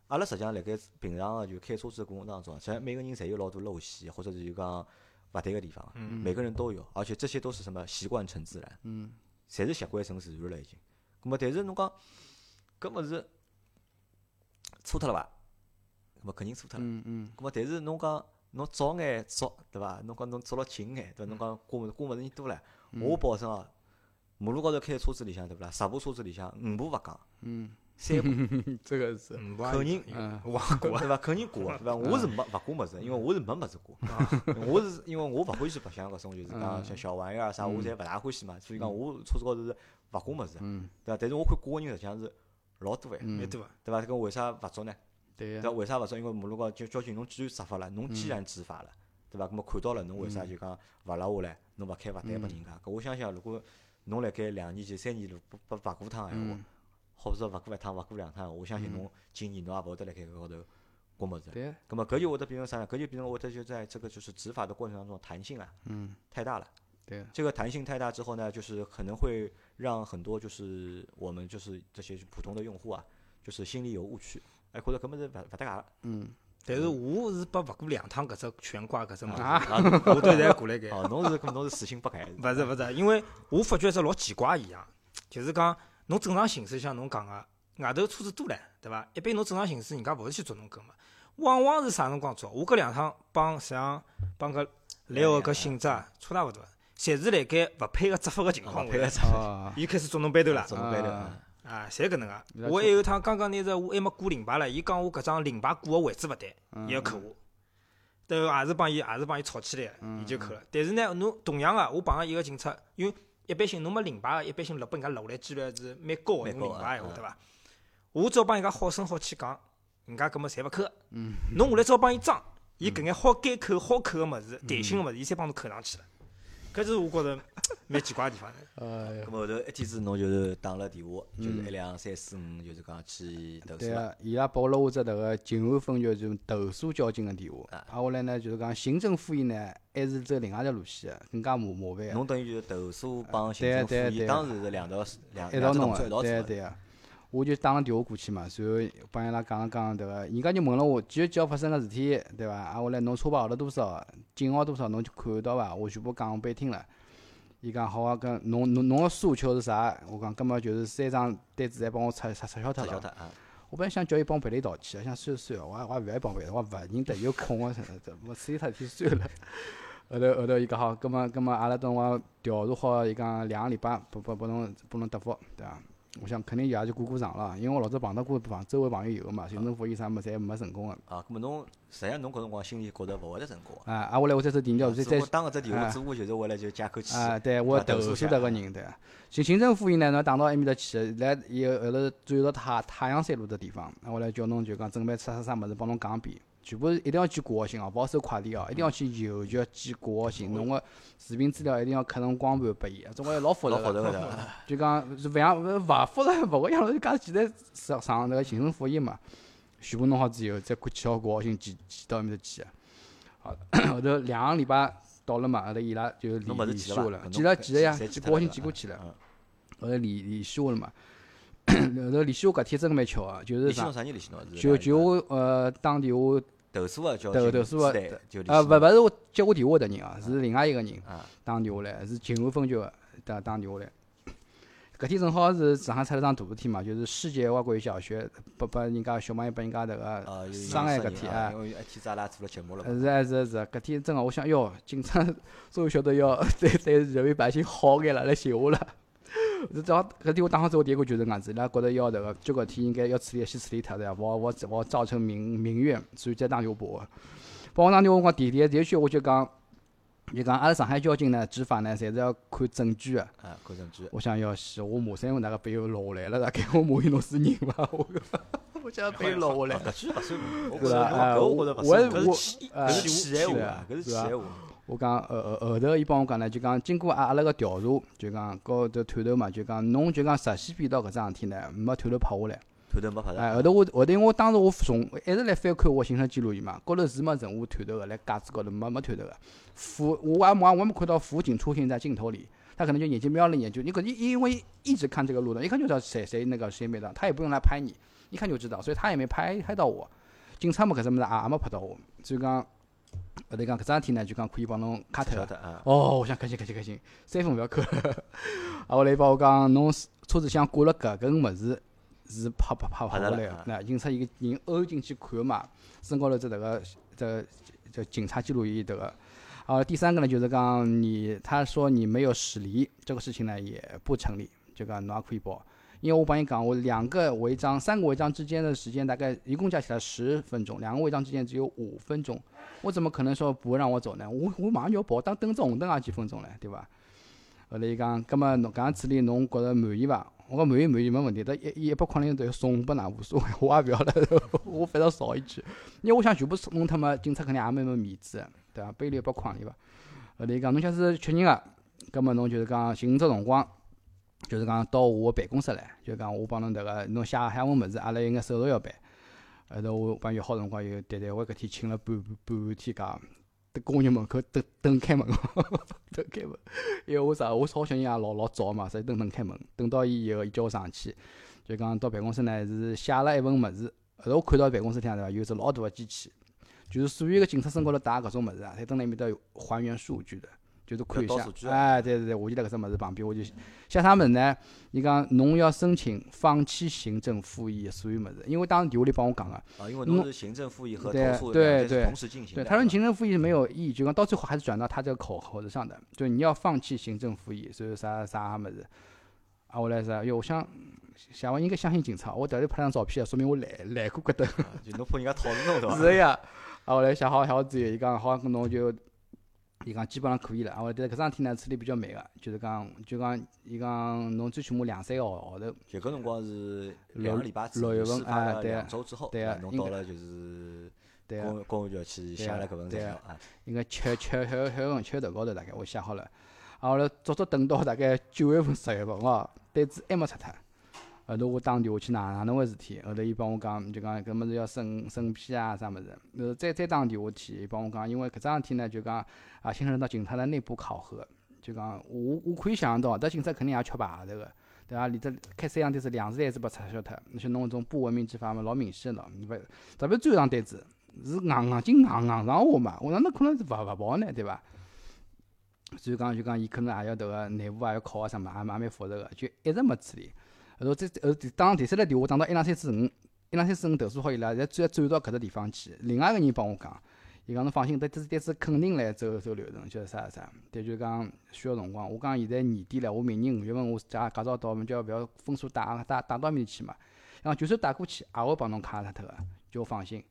阿拉实际上辣盖平常个就开车子过程当中，其实每个人侪有老多陋习，或者是就讲。勿对个地方，每个人都有，而且这些都是什么习惯成自然，嗯，侪是习惯成自然了已经。咁么，但是侬讲搿物事错脱了伐？咁么肯定错脱了。嗯嗯。咁么，但是侬讲侬早眼早，对伐？侬讲侬做了勤眼，对伐？侬讲过过物事人多唻，我保证哦，马路高头开车子里向，对勿啦？十部车子里向五部勿讲。嗯。三部，
这个是
肯定
挂，
对伐？肯定挂，对伐？我是没勿挂物事，因为我是没物事挂。我是因为我勿欢喜白相搿种，就是讲像小玩意儿啥，我侪勿大欢喜嘛。所以讲，我车子高头是勿挂物事，对伐？但是我看挂个人实际上是老多
哎，蛮多
对伐？搿为啥勿捉呢？
对
伐？为啥勿捉？因为马路高交交警侬既然执法了，侬既然执法了，对伐？搿么看到了，侬为啥就讲勿拉下来？侬勿开罚单拨人家？搿我想想，如果侬辣盖两年前、三年路不不罚过趟闲话。或者说勿过一趟，勿过两趟，我相信侬今年侬也勿会得辣盖搿高头过么子。
对。
咁么搿就会得变成啥呢？搿就变成会得就在这个就是执法的过程当中弹性啊，嗯，太大了。
对。
这个弹性太大之后呢，就是可能会让很多就是我们就是这些普通的用户啊，就是心里有误区，哎，觉着搿物事勿勿搭界。
嗯。但是我是拨勿过两趟搿只悬挂搿只物事，我都在过来盖。
哦，侬是搿侬是死性不改。
勿是勿是，因为我发觉只老奇怪一样，就是讲。侬正常行驶像侬讲个，外头车子多唻，对伐？一般侬正常行驶，人家勿会去捉侬个嘛。往往是啥辰光捉？我搿两趟帮像帮搿来个搿性质啊，差大勿多，侪是辣盖勿配合执法个情况下，伊开始捉侬班头了。
捉侬班头
啊，侪搿能个。我还有趟刚刚拿只我还没挂领牌唻，伊讲我搿张领牌挂个位置勿对，伊要扣我。对，也是帮伊，也是帮伊吵起来，伊就扣了。但是呢，侬同样个，我碰着一个警察，因为。一般性侬没零牌个，一般性落拨人家落来几率是蛮高个，侬领牌闲话对伐？我只要帮人家好声好气讲，人家搿么侪勿扣。嗯。侬下来只要帮伊装，伊搿眼好改口好扣个物事，弹性个物事，伊侪帮侬扣上去了。搿是我觉着蛮奇怪个地方。
哎
咾后头一天子侬就是打了电话，就是一两三四五，就是讲去投诉。
对啊，伊拉拨了我只迭个静安分局就投诉交警个电话。啊。后来呢，就是讲行政复议呢，还是走另外条路线，更加麻麻烦。
侬等于就是投诉帮行政复议，当时是两道两
一道
弄
个。对对啊。我就打了电话过去嘛，随后帮伊拉讲了讲迭个，人家就问了我几月几号发生个事体，对伐？啊，我来侬车牌号了多少，警号多少，侬就看到伐？我全部讲拨伊听了。伊讲好啊，搿侬侬侬个诉求是啥？我讲，根本就是三张单子侪帮我撤撤撤销脱了。我本来想叫伊帮我赔礼道歉，想算了算了，我也我也勿爱帮赔，我勿认得，有空我我处理脱事体算了。后头后头伊讲好，葛末葛末阿拉等我调查好，伊讲两个礼拜拨拨拨侬拨侬答复，对伐？我想肯定也就过过场了，因为我老早碰到过朋周围朋友有个嘛，行政复议啥么侪没成功个。
啊，葛末侬实际上侬搿辰光心里觉着勿会得成功。
啊，啊，我来我再做调查，再
打搿只电话，只不过就是为了就解口气。
啊，对，我投诉迭个人，对。行行政复议呢，侬打到埃面搭去，来以后后头转到太太阳山路的地方，我来叫侬就讲准备出啥啥物事，帮侬讲一遍。全部是一定要寄挂号信哦，勿好收快递哦，一定要去邮局寄挂号信。侬个视频资料一定要刻成光盘拨伊，总归老复杂
个。
就讲是勿像勿勿复杂，勿会像介简单上上那个行政复印嘛。全部弄好之后，再寄好挂号信寄寄到埃面搭去。好，后头两个礼拜到了嘛，后头伊拉就联联系我了，寄了寄了呀，寄挂号信寄过去了。后头联联系我了嘛，后头联系我搿天真个蛮巧啊，就是啥？就就我呃打电话。
投诉个叫
投投诉个，呃，勿勿是我接我电话的人啊，是另外一个人打电话来，是静安分局个打打电话来。搿天正好是上海出了桩大事体嘛，就是世界外国语小学拨拨人家小朋友拨人家迭个伤害搿天啊。
因为一天子阿拉做了节目了。
是是是，搿天真个，我想哟，警察 终于晓得要 对对人民百姓好眼了，来寻我了。是正好搿电话打好之后，第一个就是搿样子，伊拉觉着要迭个，就搿天应该要处理，先处理脱对伐？勿勿勿造成民民怨，所以再打电话拨我。拨我打电话，我讲第第第一句我就讲，就讲阿拉上海交警呢执法呢，侪是要看证据个。
啊，看证据。
我想要死，我马上那个被落下来了，大概我马上侬是人伐？我我想被落下来。
搿句勿算，
对
伐？我
我
我
我
气，搿是气闲话，搿是气闲话。
我讲后后后头，伊帮我讲呢，就讲经过阿阿拉个调查，就讲高头探头嘛，就讲侬就讲实习变道搿桩事体呢，没探头拍下来。
探头没拍
哎，后头我后头因为我当时我从一直来翻看我行车记录仪嘛，高头是没任何探头个，来架子高头没没探头个。辅我也没我没看到辅警出现在镜头里，他可能就眼睛瞄了一眼，就你可因因为一直看这个路段，一看就知道谁谁那个谁没的，他也不用来拍你，一看就知道，所以他也没拍拍到我。警察么搿只物事也没拍到我，所以讲。后头讲搿桩事体呢，就讲可以帮侬卡脱。哦，我想开心开心开心，三分勿要扣。啊，后来帮我讲，侬车子厢挂了搿根物事，是拍拍拍拍下来个。那警察一个人欧进去看嘛，身高头只迭个这这警察记录仪迭个。啊，第三个呢，就是讲你他说你没有驶离，这个事情呢也不成立，就讲侬也可以报。因为我帮你讲，我两个违章、三个违章之间的时间大概一共加起来十分钟，两个违章之间只有五分钟，我怎么可能说不会让我走呢？我我马上就要跑，当等只红灯也几分钟了，对伐？后来伊讲，葛末侬搿样处理侬觉着满意伐？我讲满意满意没问题，但一一百块零都要送拨㑚无所谓，我也勿要了，我反正少一句，因为我想全部弄脱嘛，警察肯定也蛮没面子，对伐？背了一百块钿伐？后来伊讲，侬假是确认个，葛末侬就是讲寻只辰光。就是讲到我办公室来，就讲我帮侬迭个侬写写份物事，阿拉有眼手续要办。后头我帮约好辰光，又单单我搿天请了半半天假，在公园门口等等开门，等开门。因为我啥，我好小人也老老早嘛，所以等等开门。等到伊以后，伊叫我上去，就讲到办公室呢是写了一份物事。后头我看到办公室里向对伐，有只老大个机器，就是所有个警察身高头打搿种物事啊，侪蹲辣埃面搭还原数据的。就是看一下，哎，对对对，我就辣搿只物事旁边，我就写啥物事呢？伊讲侬要申请放弃行政复议所有物事，因为当时电话里帮我讲个，
啊，因为侬是行政复议和投诉
对对
同时进行。
对，他说行政复议没有意义，就讲到最后还是转到他这个口口子上的，就你要放弃行政复议，所以啥啥物事。啊，我来说，哟，我想，想我应该相信警察，我特地拍张照片，说明我来来过搿搭。
就侬怕人家讨厌侬对伐？
是呀。啊，我来想好好之后，伊讲好，侬就。伊讲基本上可以了，啊，但搿桩事体呢处理比较慢个，就是讲，就讲，伊讲侬最起码两三个号号头。
就搿辰光是两个礼拜之后，
事
发了两周之后，
对
啊，侬到了就是公公安局去写了搿份材料啊。
应该七七七七月份七月头高头大概我写好了，啊，后来足足等到大概九月份十月份哦，单子还没出脱。后头我打电话去哪哪能回事体，后头伊帮我讲，就讲搿物事要审审批啊啥物事。后再再打电话去，伊帮我讲，因为搿桩事体呢，就讲啊，牵涉到警察的内部考核。就讲我我可以想象到，但警察肯定也缺牌头个，对伐？里头开三样单子，两次单子被撤销脱，那些侬搿种不文明执法嘛，老明显了。勿特别最后一张单子是硬硬劲硬硬上我嘛，我哪能可能是勿勿跑呢？对伐？所以讲就讲伊可能也要迭个内部也要考啊啥物事，也蛮蛮复杂个，就一直没处理。后头再后打第三个电话打到一两三四五，一两三四五投诉好伊拉，再转转到搿只地方去。另外一个人帮我讲，伊讲侬放心，这这这次肯定来走走流程，就是啥啥。但就讲需要辰光。我讲现在年底了，我明年五月份我驾驾照到，我们就要勿要分数打打打到面去嘛？讲就算打过去，也会帮侬卡脱脱个，叫我放心。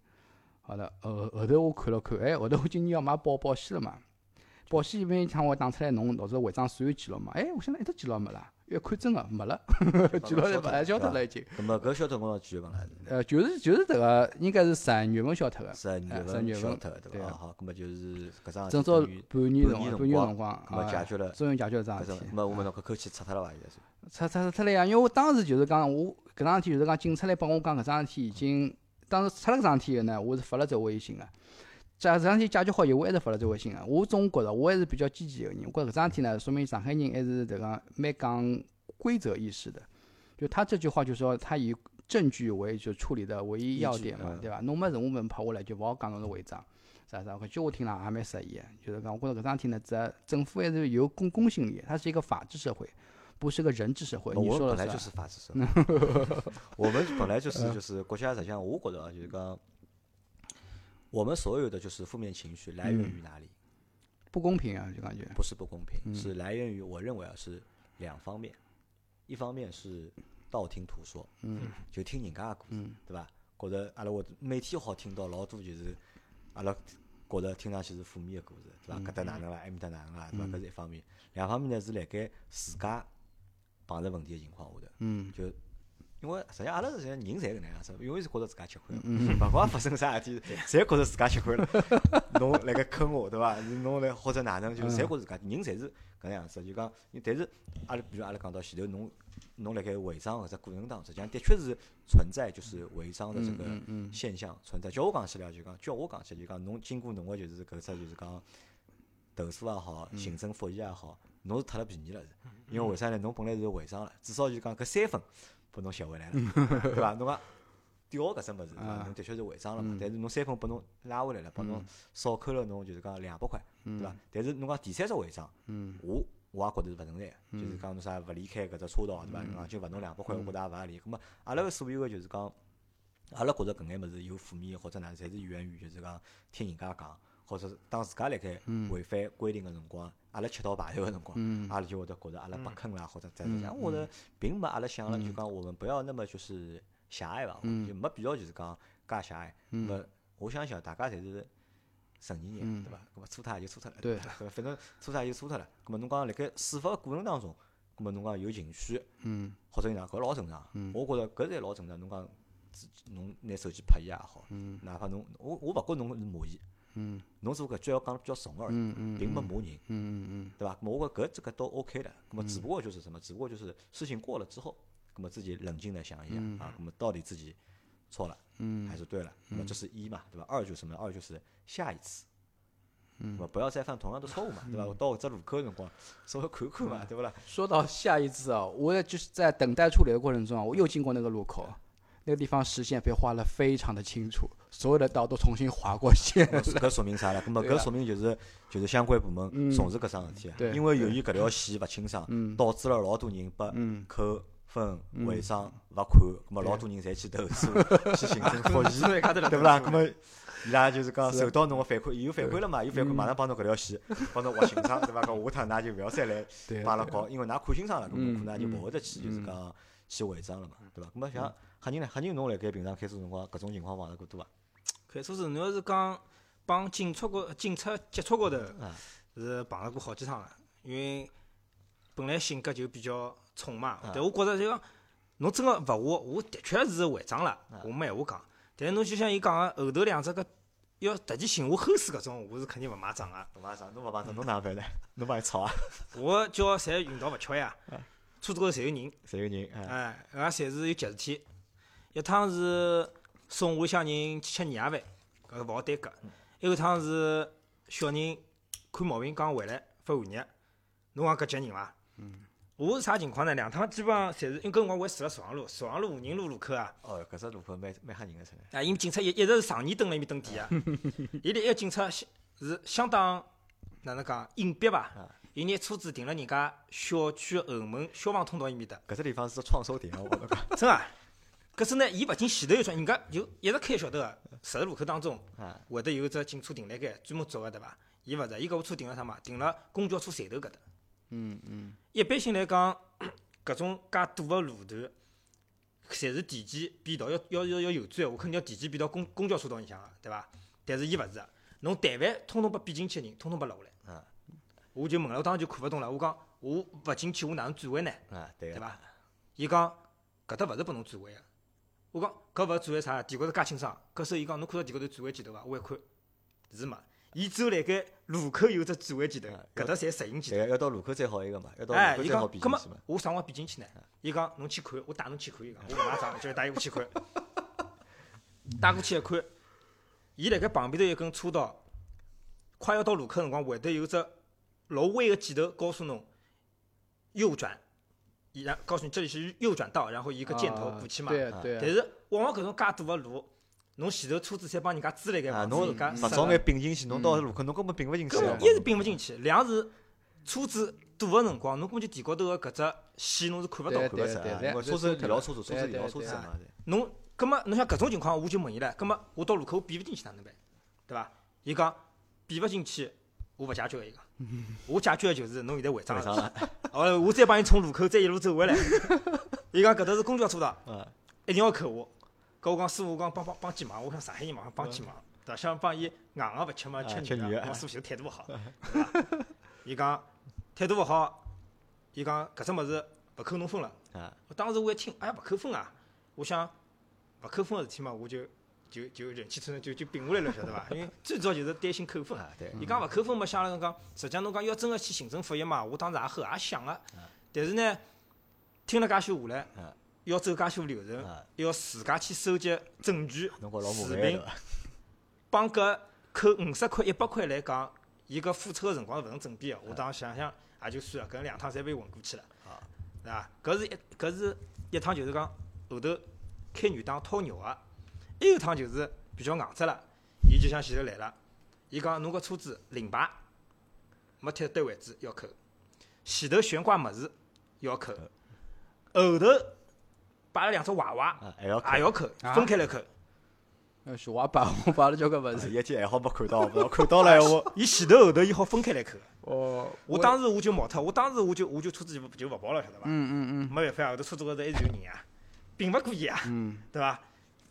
好了，后后头我看了看，哎，后头我今年要买保保险了嘛？保险因为像我打出来侬老早违章所有记录嘛？哎，我现在一只记录没了。一看真个没了，记录也勿还晓得了已经。
那么搿晓得我几月份来
呃，就是就是迭个，应该是十二月份晓得个。
十二
月
份晓得
对
伐？好，那么就是搿桩
正好半
年
辰
光，
半年辰光，
解决了，
终于解决了桩事体。
那么我们侬搿口气出脱了伐？现在是？
出出出了呀！因为我当时就是讲，我搿桩事体就是讲，警察来帮我讲搿桩事体已经，当时出了搿桩事体后呢，我是发了只微信个。这桩事体解决好以后，我还是发了只微信个。我总觉着我还是比较积极个人，我觉着搿桩事体呢，说明上海人还是迭个蛮讲。规则意识的，就他这句话就说他以证据为就处理的唯一要点嘛，对伐？侬没任何问跑下来就勿好讲侬是违章，啥啥？搿句我听了也蛮适意，就是讲我觉着搿桩事体呢，这政府还是有公公信力，它是一个法治社会，不是个人治社会。你说
本来就是法治社会，我们本来就是就是国家实际上我觉得就是讲，我们所有的就是负面情绪来源于哪里？
不公平啊，就感觉
不是不公平，是来源于我认为啊是两方面。一方面是道听途说，嗯，就听人家的故事，对吧？觉着阿拉我每天好听到老多就是阿拉觉着听上去是负面的故事，对吧？搿搭哪能啦，埃面搭哪能啦，对伐？搿是一方面。两方面呢是辣盖自家碰着问题的情况下头，嗯，就因为实际阿拉实际上人侪搿能样子，永远是觉着自家吃亏，勿管发生啥事体，侪觉着自家吃亏了。侬辣盖坑我，对伐？侬来或者哪能，就侪觉着自家人侪是。搿能样子就讲，但是阿拉比如阿拉讲到前头，侬侬辣盖违章搿只过程当中，实际上的确是存在就是违章的这个现象存在。叫我讲起来就讲，叫我讲起来就讲，侬经过侬个就是搿只就是讲投诉也好，行政复议也好，侬是脱了便宜了。因为为啥呢？侬本来是违章了，至少就讲搿三分拨侬吸回来了，对伐？侬讲掉搿只物事，侬的确是违章了嘛。但是侬三分拨侬拉回来了，帮侬少扣了侬就是讲两百块。对伐？但是侬讲第三只违章，我我也觉着是勿存在，就是讲侬啥勿离开搿只车道，对伐？就罚侬两百块，我觉着也勿合理。咁么，阿拉个所有个就是讲，阿拉觉着搿眼物事有负面或者哪，侪是源于就是讲听人家讲，或者是当自家辣盖违反规定个辰光，阿拉吃到排头个辰光，阿拉就会得觉着阿拉被坑啦，或者怎样。我觉着并没阿拉想了，就讲我们不要那么就是狭隘伐，就没必要就是讲介狭隘。么我相信大家侪是。成年人对伐？搿么错脱也就错脱了，对伐？反正错脱也就错脱了。搿么侬讲辣盖司法个过程当中，搿么侬讲有情绪，嗯，或者哪搿老正常。嗯，我觉着搿侪老正常。侬讲侬拿手机拍伊也好，嗯，哪怕侬我我勿觉侬是骂伊，嗯，侬做搿句要讲比较怂而已，嗯嗯，并没骂人，嗯嗯嗯，对伐？我觉搿这个都 OK 的。那么只不过就是什么？只不过就是事情过了之后，那么自己冷静的想一想啊，那么到底自己错了，嗯，还是对了？那么这是一嘛，对伐？二就是什么？二就是下一次。嗯，不要再犯同样的错误嘛，对吧？我到这路口辰光，稍微看看嘛，对不啦？
说到下一次啊，我就是在等待处理的过程中啊，我又经过那个路口，那个地方实线被画了非常的清楚，所有的道都重新划过线。
搿说明啥了？搿么搿说明就是就是相关部门重视搿桩事体啊，因为由于搿条线勿清爽，导致了老多人被扣分违章罚款，搿么老多人侪去投诉，去行政复议，对不啦？搿么。伊拉就是讲受到侬个反馈，有反馈了嘛？有反馈，马上帮侬搿条线帮侬划清爽，对伐？讲下趟㑚就勿要再来帮阿拉搞，因为㑚看清爽了，搿可能就勿会得去就是讲去违章了嘛，对伐？咾么像黑人呢？黑人侬辣盖平常开车辰光，搿种情况碰着过多伐？
开车子，侬要是讲帮警察高警察接触高头，是碰着过好几趟了。因为本来性格就比较冲嘛，但我觉着就讲侬真个勿我，我的确是违章了，我没闲话讲。但是侬就像伊讲个后头两只个要特地寻我后事搿种，我是肯定勿买账个。
勿买账，侬勿买账，侬哪办呢？侬帮伊吵啊？
我叫侪运道勿巧呀，车子高头侪有人，
侪有人，
哎，俺侪是有急事体。一趟是送屋里向人去吃年夜饭，搿个勿好耽搁；，还有一趟是小人看毛病刚回来发寒热，侬讲搿急人伐？嗯。我是啥情况呢？两趟基本上侪是，因为搿辰光我住辣朝阳路，朝阳路武宁路路口啊。
哦，搿只路口蛮蛮吓人个，出
来。啊，因为警察一一直是常年蹲辣埃面蹲点啊。伊里一个警察是相当哪能讲隐蔽伐？伊拿车子停辣人家小区后门消防通道埃面搭。
搿只地方是创收点哦，我讲。
真啊！搿是呢，伊勿进前头有窗，人家就一直开晓得个，十字路口当中会得有只警车停辣盖，专门捉个对伐？伊勿是，伊搿部车停辣啥嘛？停辣公交车站头搿搭。
嗯嗯。
一般性来讲，搿种介堵个路段，侪是提前变道，要要要要右转，我肯定要提前变到公公交车道里向个，对伐？但是伊勿是，侬但凡通通拨变进去个人，通通拨拦下来。嗯。我就问了，我当时就看勿懂了，我讲我勿进去，我哪能转弯呢？
啊，对
对伐？伊讲搿搭勿是拨侬转弯个。我讲搿勿是转弯啥？地高头介清爽。搿时候伊讲侬看到地高头转弯箭头伐？我一看是嘛。伊只有辣盖路口有只转弯箭头，搿搭侪石英箭
头。要到路口再好一个嘛，要到路口再好变进去嘛。
我啥辰光变进去呢？伊讲侬去看，我带侬去看。伊讲我勿买账，就带伊过去看。带过去一看，伊辣盖旁边头一根车道，快要到路口辰光，会得有只老弯个箭头告诉侬右转。然告诉你这里是右转道，然后一个箭头过去嘛。
对对。
但是往往搿种介堵个路，侬前头车子侪帮人家支辣盖嘛，
侬
自家
勿早眼并进去，侬到路口侬根本并勿进去。
一是并勿进去，两是车子堵个辰光，侬根本就地高头个搿只线侬是看勿到。
对对对。
因为车子条车子，车子条车子嘛。
侬，葛末侬像搿种情况，我就问伊唻，葛末我到路口我并勿进去哪能办？对伐？伊讲并勿进去，我勿解决个伊讲。我解决个就是侬现在违章了，哦，我再帮伊从路口再一路走回来。伊讲搿搭是公交车道，一定要扣我。搿我讲师傅，讲帮帮帮几忙，我想上海人嘛，帮几忙，对伐？想帮伊硬个勿吃嘛，吃软个。我师傅就态度勿好，对伐？伊讲态度勿好，伊讲搿只物事勿扣侬分了。我当时我一听，哎呀，勿扣分啊！我想勿扣分个事体嘛，我就。就就人气突然就就并下来了，晓得伐？因为最主要就是担心扣分。伊讲勿扣分嘛，想了侬讲，实际上侬讲要真个去行政复议嘛，我当时也后也想个。但是呢，听了介许下来，要走介许流程，要自家去收集证据、视频，帮搿扣五十块、一百块来讲，伊搿付出个辰光是勿成正比个。我当时想想也就算了，搿两趟侪被混过去了，对伐？搿是一搿是一趟就是讲后头开原档掏肉个。还有趟就是比较硬质了，伊就向前头来了。伊讲侬个车子临牌没贴对位置要扣，前头悬挂物事要扣，后头摆了两只娃娃
还要
还要扣，分开来扣。
那，小娃摆我摆了交关物事，
业绩还好没看到，看到了 我。
伊前头后头伊好分开来扣。
哦。
我当时我就毛脱，我当时我就我就车子就就勿跑了，晓得伐？
嗯嗯嗯。
没办法啊，后头车子高头还是有人啊，并勿过伊啊，对伐？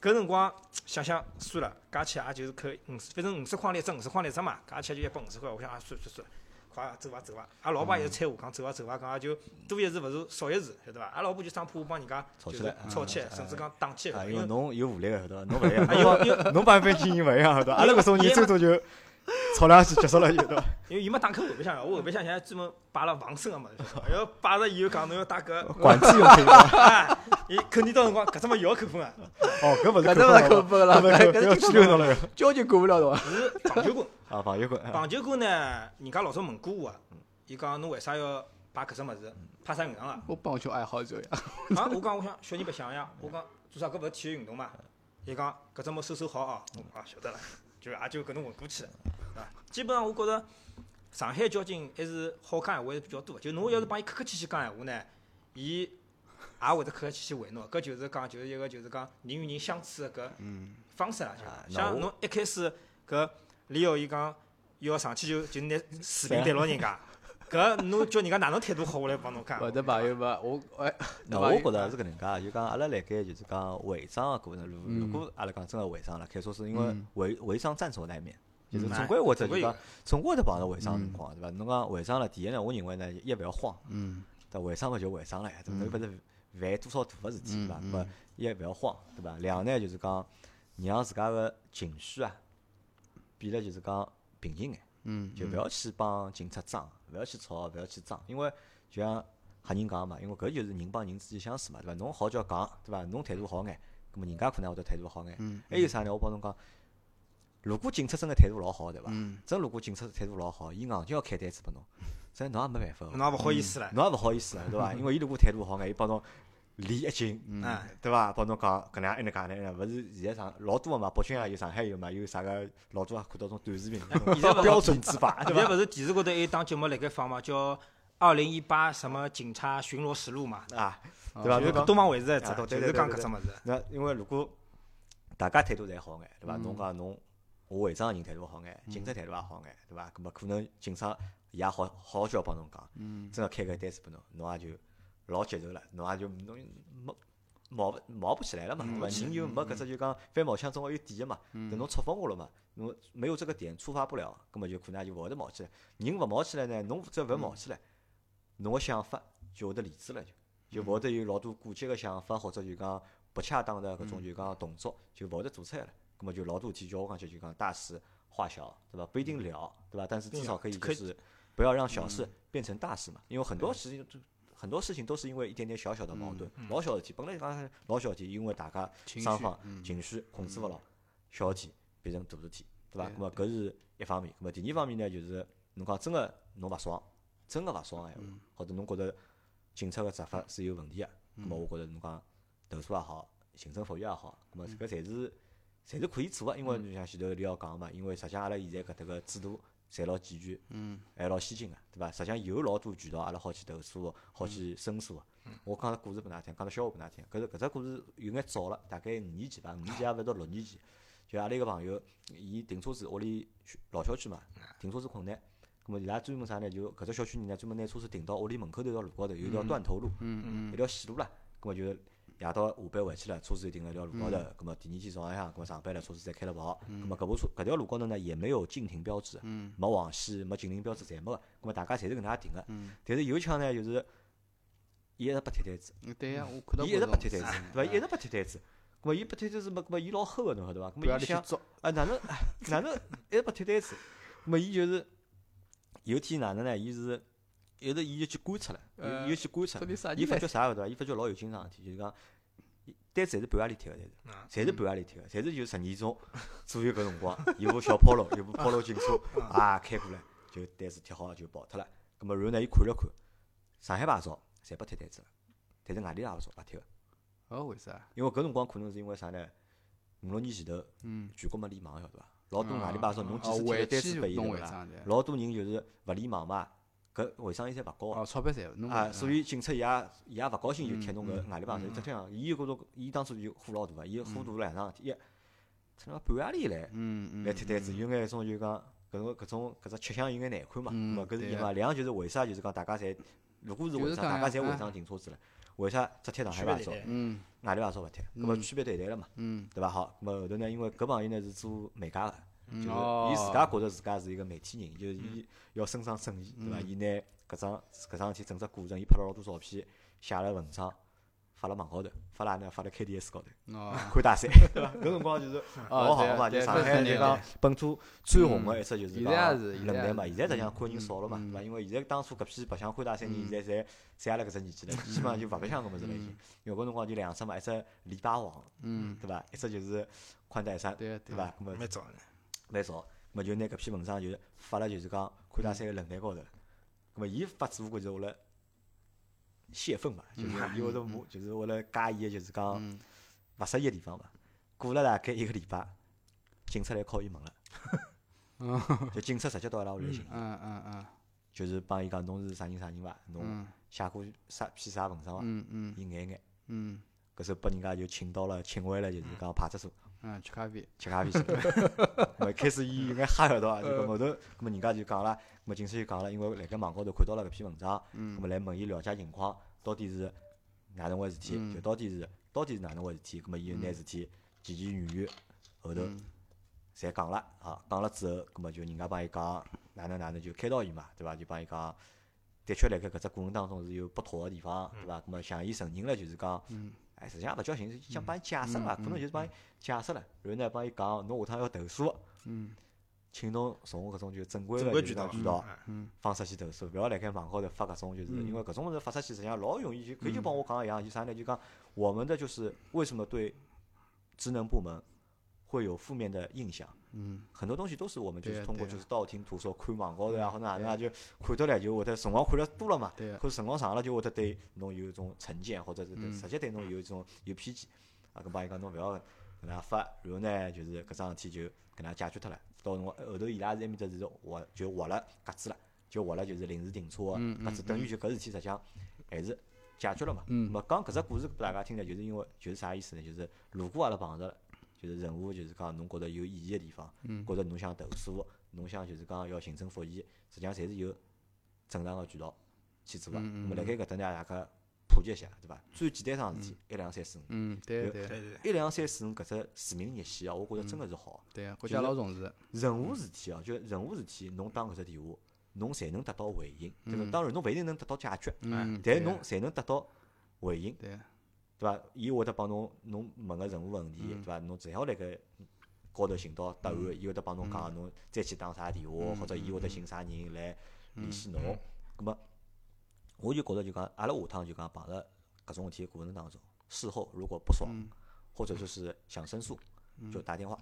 搿辰光想想算了，加起来也就是扣五十，反正五十块钿一只，五十块钿一只嘛，加起来就一百五十块。我想啊，算算算，快走伐走伐。阿拉老婆也是催我讲走伐走伐，讲也就多一事勿如少一事，晓得伐？阿拉老婆就生怕我帮人家
吵起来，
吵起来，甚至讲打起来。
因为侬有武力个，晓得伐？侬勿一样，侬帮一般经营勿一样，晓得伐？阿拉搿种人最多就。吵两句结束了，就对伐。
因为伊没打开后备箱个，我后备箱现在专门摆了防身个嘛，要摆着以后讲侬要打个
管制用品
啊，伊肯定到辰光搿只么又要扣分啊。
哦，搿勿是
扣分了，
搿要拘留侬了。
交警管不了的
是棒球棍
啊，棒球棍。
棒球棍呢，人家老早问过我个，伊讲侬为啥要摆搿只物事？怕啥银行啊？
我棒球爱好者呀。
啊，我讲我想小人白相呀，我讲做啥搿勿是体育运动嘛？伊讲搿只么收收好哦，啊晓得了。就也就搿能混过去了，啊，基本上我觉着上海交警还是好讲闲话还是比较多。就侬要是帮伊客客气气讲闲话呢，伊也会得客客气气回侬。搿就是讲，就是一个就是讲人与人相处的搿方式啦。就像侬一开始搿李浩伊讲要上去就就拿视频对牢人家。搿侬叫人家哪能态度好，我来帮侬讲。
我的朋友嘛，我哎，
那我觉着是搿能介，就讲阿拉辣盖就是讲违章个过程，如如果阿拉讲真个违章了，开车是因为违违章在所难免，就是总归或者就讲总归会得碰到违章情况，对伐？侬讲违章了，第一呢，我认为呢，一勿要慌，
嗯，
对违章嘛就违章了，对伐？勿是犯多少大个事体，对伐？咾一勿要慌，对伐？两呢就是讲让自家个情绪啊变得就是讲平静眼。
嗯，
就勿要去帮警察争，勿要去吵，勿要去争，因为就像吓人讲嘛，因为搿就是人帮人之间相处嘛，对伐？侬好叫讲，对伐？侬态度好眼，葛末人家可能会得态度好眼。
嗯。
还有啥呢？我帮侬讲，如果警察真个态度老好，对伐？
嗯。
真如果警察态度老好，伊硬就要开单子拨侬，所以侬也没办法。
侬也勿好意思了。
侬也勿好意思了，对伐？因为伊如果态度好眼，伊帮侬李一近，
嗯，
对伐？帮侬讲搿能样一能介呢？勿是现在上老多个嘛，北京也有，上海有嘛，有啥个老多也看到种短视频，标准执法，
现在勿是电视高头还有档节目辣盖放嘛，叫《二零一八什么警察巡逻实录》嘛，
啊，对伐？
就东方卫视一只，
就是
讲搿只物事。
那因为如果大家态度侪好眼，对伐？侬讲侬我违章人态度好眼，警察态度也好眼，对伐？搿么可能警察也好好叫帮侬讲，真个开个单子拨侬，侬也就老接受了，侬也就侬没。冒勿冒不起来了嘛，对伐？人就没搿只就讲翻毛腔总归有底个嘛。等侬触发我了嘛，侬没有这个点触发不了，葛末就可能就勿会得冒起来。人勿冒起来呢，侬只要勿冒起来，侬个想法就会得理智了，就就勿会得有老多过激个想法或者就讲不恰当的搿种就讲动作就勿会得做出来了。葛末就老多事体叫我讲就就讲大事化小，对伐？不一定了，对伐？但是至少可以就是不要让小事变成大事嘛，因为很多事情都。很多事情都是因为一点点小小的矛盾，老小事体，本来讲老小事体，因为大家双方情绪控制勿牢，小事体变成大事体，对伐？那么搿是一方面。那么第二方面呢，就是侬讲真个侬勿爽，真个勿爽个闲话，或者侬觉着警察个执法是有问题个，那么我觉着侬讲投诉也好，行政复议也好，那么搿侪是侪是可以做个，因为就像前头你要讲嘛，因为实际阿拉现在搿搭个制度。侪老健全，嗯还老先进个，对伐？实际上有老多渠道，阿拉好去投诉，好去申诉个。我讲个故事拨㑚听，讲个笑话拨㑚听。搿是搿只故事有眼早了，大概五年前伐？五年前也勿到六年前。就阿拉一个朋友，伊停车子，屋里老小区嘛，停车子困难。咾么伊拉专门啥呢？就搿只小区人呢，专门拿车子停到屋里门口头条路高头，有一条断头路，一条死路啦。咾么就。夜到下班回去了，车子就停辣条路高头。咁么第二天早浪向，咁么上班了，车子再开了跑。咁么搿部车搿条路高头呢，也没有禁停标志，没黄线，没禁停标志，侪没个。咁么大家侪是搿能介停个。但是有枪呢，就是伊一直拨贴单子。
对呀，我看到
伊一直拨贴单子，对伐？一直拨贴单子。咁么伊拨贴单子，么咁么伊老厚个，侬晓得伐？咁么伊想，啊哪能哪能一直拨贴单子？咁么伊就是有天哪能呢？伊是。一直伊就去观察了，伊又去观察，伊发觉啥个对伐？伊发觉老有劲桩事体，就是讲单子侪是半夜里贴个，侪是，侪是半夜里贴个，侪是就十二钟左右搿辰光，有部小 Polo，有部 Polo 警车 啊开过来，就单子贴好就跑脱了。咁么然后呢，伊看了看，上海牌照侪拨贴单子了，但是外地牌照勿贴个。
哦，为啥？
因为搿辰光可能是因为啥呢？五六年前头，嗯全国没联网，晓得伐？老多外地牌照侬即使贴个单子拨伊对伐？老多人就是勿联网嘛。搿违章伊侪勿高
哦，钞票侪
啊，所以警察伊也伊也勿高兴，就贴侬搿外地牌照。只样，伊又觉着，伊当初就火老大个，伊火大两桩事体，一，他妈半夜里来来贴单子，有眼种就讲搿种搿种搿只吃相有眼难看嘛。咾搿是一嘛。两就是为啥就是讲大家侪，如果是违章，大家侪违章停车子了，为啥只贴上海牌照，外地牌照勿贴？搿么区别对待了嘛？对伐？好，咾么后头呢，因为搿朋友呢是做美甲个。就是伊自家觉着自家是一个媒体人，就是伊要伸张正义，对伐？伊拿搿桩搿桩事体整只过程，伊拍了老多照片，写了文章，发了网高头，发了呢？发了 KDS 高头，看大赛，对伐？搿辰光就是老好个嘛，就上海就讲本土最红个一只就是讲论坛嘛。现在实际上看人少了嘛，对伐？因为现在当初搿批白相看大赛人，现在侪侪阿拉搿只年纪了，基本上就勿白相搿物事了已经。因为搿辰光就两只嘛，一只篱笆王，对伐？一只就是宽带山，对伐？
蛮早的。
蛮少，么就拿搿篇文章就发了，就是讲宽带山个论坛高头。咁么伊发只不过就是为了泄愤嘛，就是伊会得骂，就是为了加伊个就是讲勿适意个地方嘛。过了大概一个礼拜，警察来敲伊门了，就警察直接到阿拉屋里来寻。
嗯嗯嗯。
就是帮伊讲侬是啥人啥人伐？侬写过啥篇啥文章伐？
嗯嗯。
伊眼眼。
嗯。
搿时候拨人家就请到了，请回了，就是讲派出所。
嗯，吃咖啡，
吃咖啡去。咾一开始伊有眼吓晓得伐？就搿后头，咾么人家就讲了，咾么警察就讲了，因为辣盖网高头看到了搿篇文章，咾么来问伊了解情况，到底是哪能回事体？就到底是到底是哪能回事体？咾么伊就拿事体前前缘缘后头侪讲了，啊，讲了之后，咾么就人家帮伊讲哪能哪能就开导伊嘛，对伐？就帮伊讲，的确辣盖搿只过程当中是有不妥个地方，对伐？咾么向伊承认了，就是讲。实际上勿叫寻，想帮伊解释嘛，可能就是帮伊解释了，然后呢帮伊讲，侬下趟要投诉，嗯。请侬从搿种就正规的渠道渠道方式去投诉，勿要辣盖网高头发搿种，就是因为搿种物事发出去，实际上老容易就就帮我讲一样，就啥呢？就讲我们的就是为什么对职能部门会有负面的印象。
嗯，
很多东西都是我们就是通过就是道听途说、看网高头啊，或者哪能啊，就看到了就会得辰光看了多了嘛，
对
或者辰光长了就会得对侬有一种成见，或者是直接对侬有一种有偏见。啊，跟帮伊讲侬勿要搿能样发，然后呢就是搿桩事体就搿能样解决脱了。到辰光后头伊拉是埃面搭是活就活了格子了，就活了就是临时停车个
嗯
格子，等于就搿事体实际上还是解决了嘛。
嗯
那么讲搿只故事拨大家听呢，就是因为就是啥意思呢？就是如果阿拉碰着了，就是任何就是讲侬觉着有意义个地方，
嗯
觉着侬想投诉，侬想就是讲要行政复议，实际上侪是有正常个渠道去做个。
嗯嗯
那么辣盖搿搭呢，大家普及一下，对伐？最简单桩事体，一两三四五，
嗯，对对
对对，
一两三四五搿只市民热线啊，我觉着真个是好。
对啊，国家老重视。
任何事体哦，就任何事体，侬打搿只电话，侬侪能得到回应，对伐？
嗯
当然，侬勿一定能得到解决，
嗯，
但
对
侬侪能得到回应，
对，
对伐？伊会得帮侬侬问个任何问题，
嗯
对伐？侬只要辣盖高头寻到答案，伊会得帮侬讲侬再去打啥电话，
嗯
或者伊会得寻啥人来联系侬
嗯。
葛么，我就觉着就讲，阿拉下趟就讲碰着搿种事体过程当中，事后如果不爽，
嗯
或者就是想申诉，就打电话，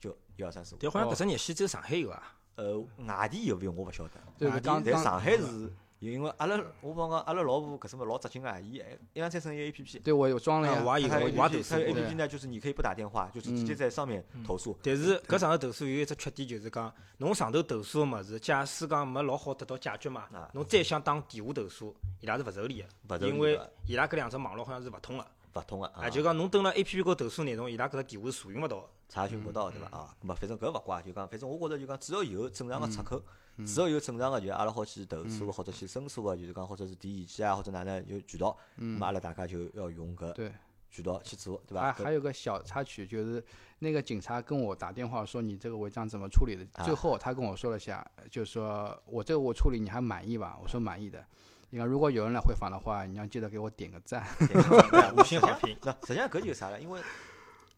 就一二三四五。
但好像搿只热线只有上海有啊。
呃，外地有没有我勿晓得，
就是刚刚
但上海是因为阿拉，我帮讲阿拉老婆搿什么老扎劲啊，伊还一两三三一 A P P，
对我有装了
我。也有我也投
诉它有 A
诉
P P 呢，就是你可以不打电话，就是直接在上面投诉。
但是搿上头投诉有一只缺点，就是讲侬上头投诉个物事，假使讲没老好得到解决嘛
啊，
侬再想打电话投诉，伊拉是勿受理个，因为伊拉搿两只网络好像是勿通个。
勿通个啊
啊，，就讲侬登了 A P P 高投诉内容，伊拉搿只电话是查询勿到个。
查询不到对伐？啊，咁么反正搿勿怪，就讲反正我觉着就讲只要有正常个出口，
嗯
只要有正常个就阿拉好去投诉或者去申诉个，就是讲或者是提意见啊或者哪能有渠道，咁么阿拉大家就要用搿渠道去做，对伐？搿
还还有个小插曲，就是那个警察跟我打电话说你这个违章怎么处理的，
啊
最后他跟我说了下，就是说我这个我处理你还满意吧？我说满意的。你看，如果有人来回访的话，你要记得给我点个赞。
五星好评。
那实际上搿就是啥呢？因为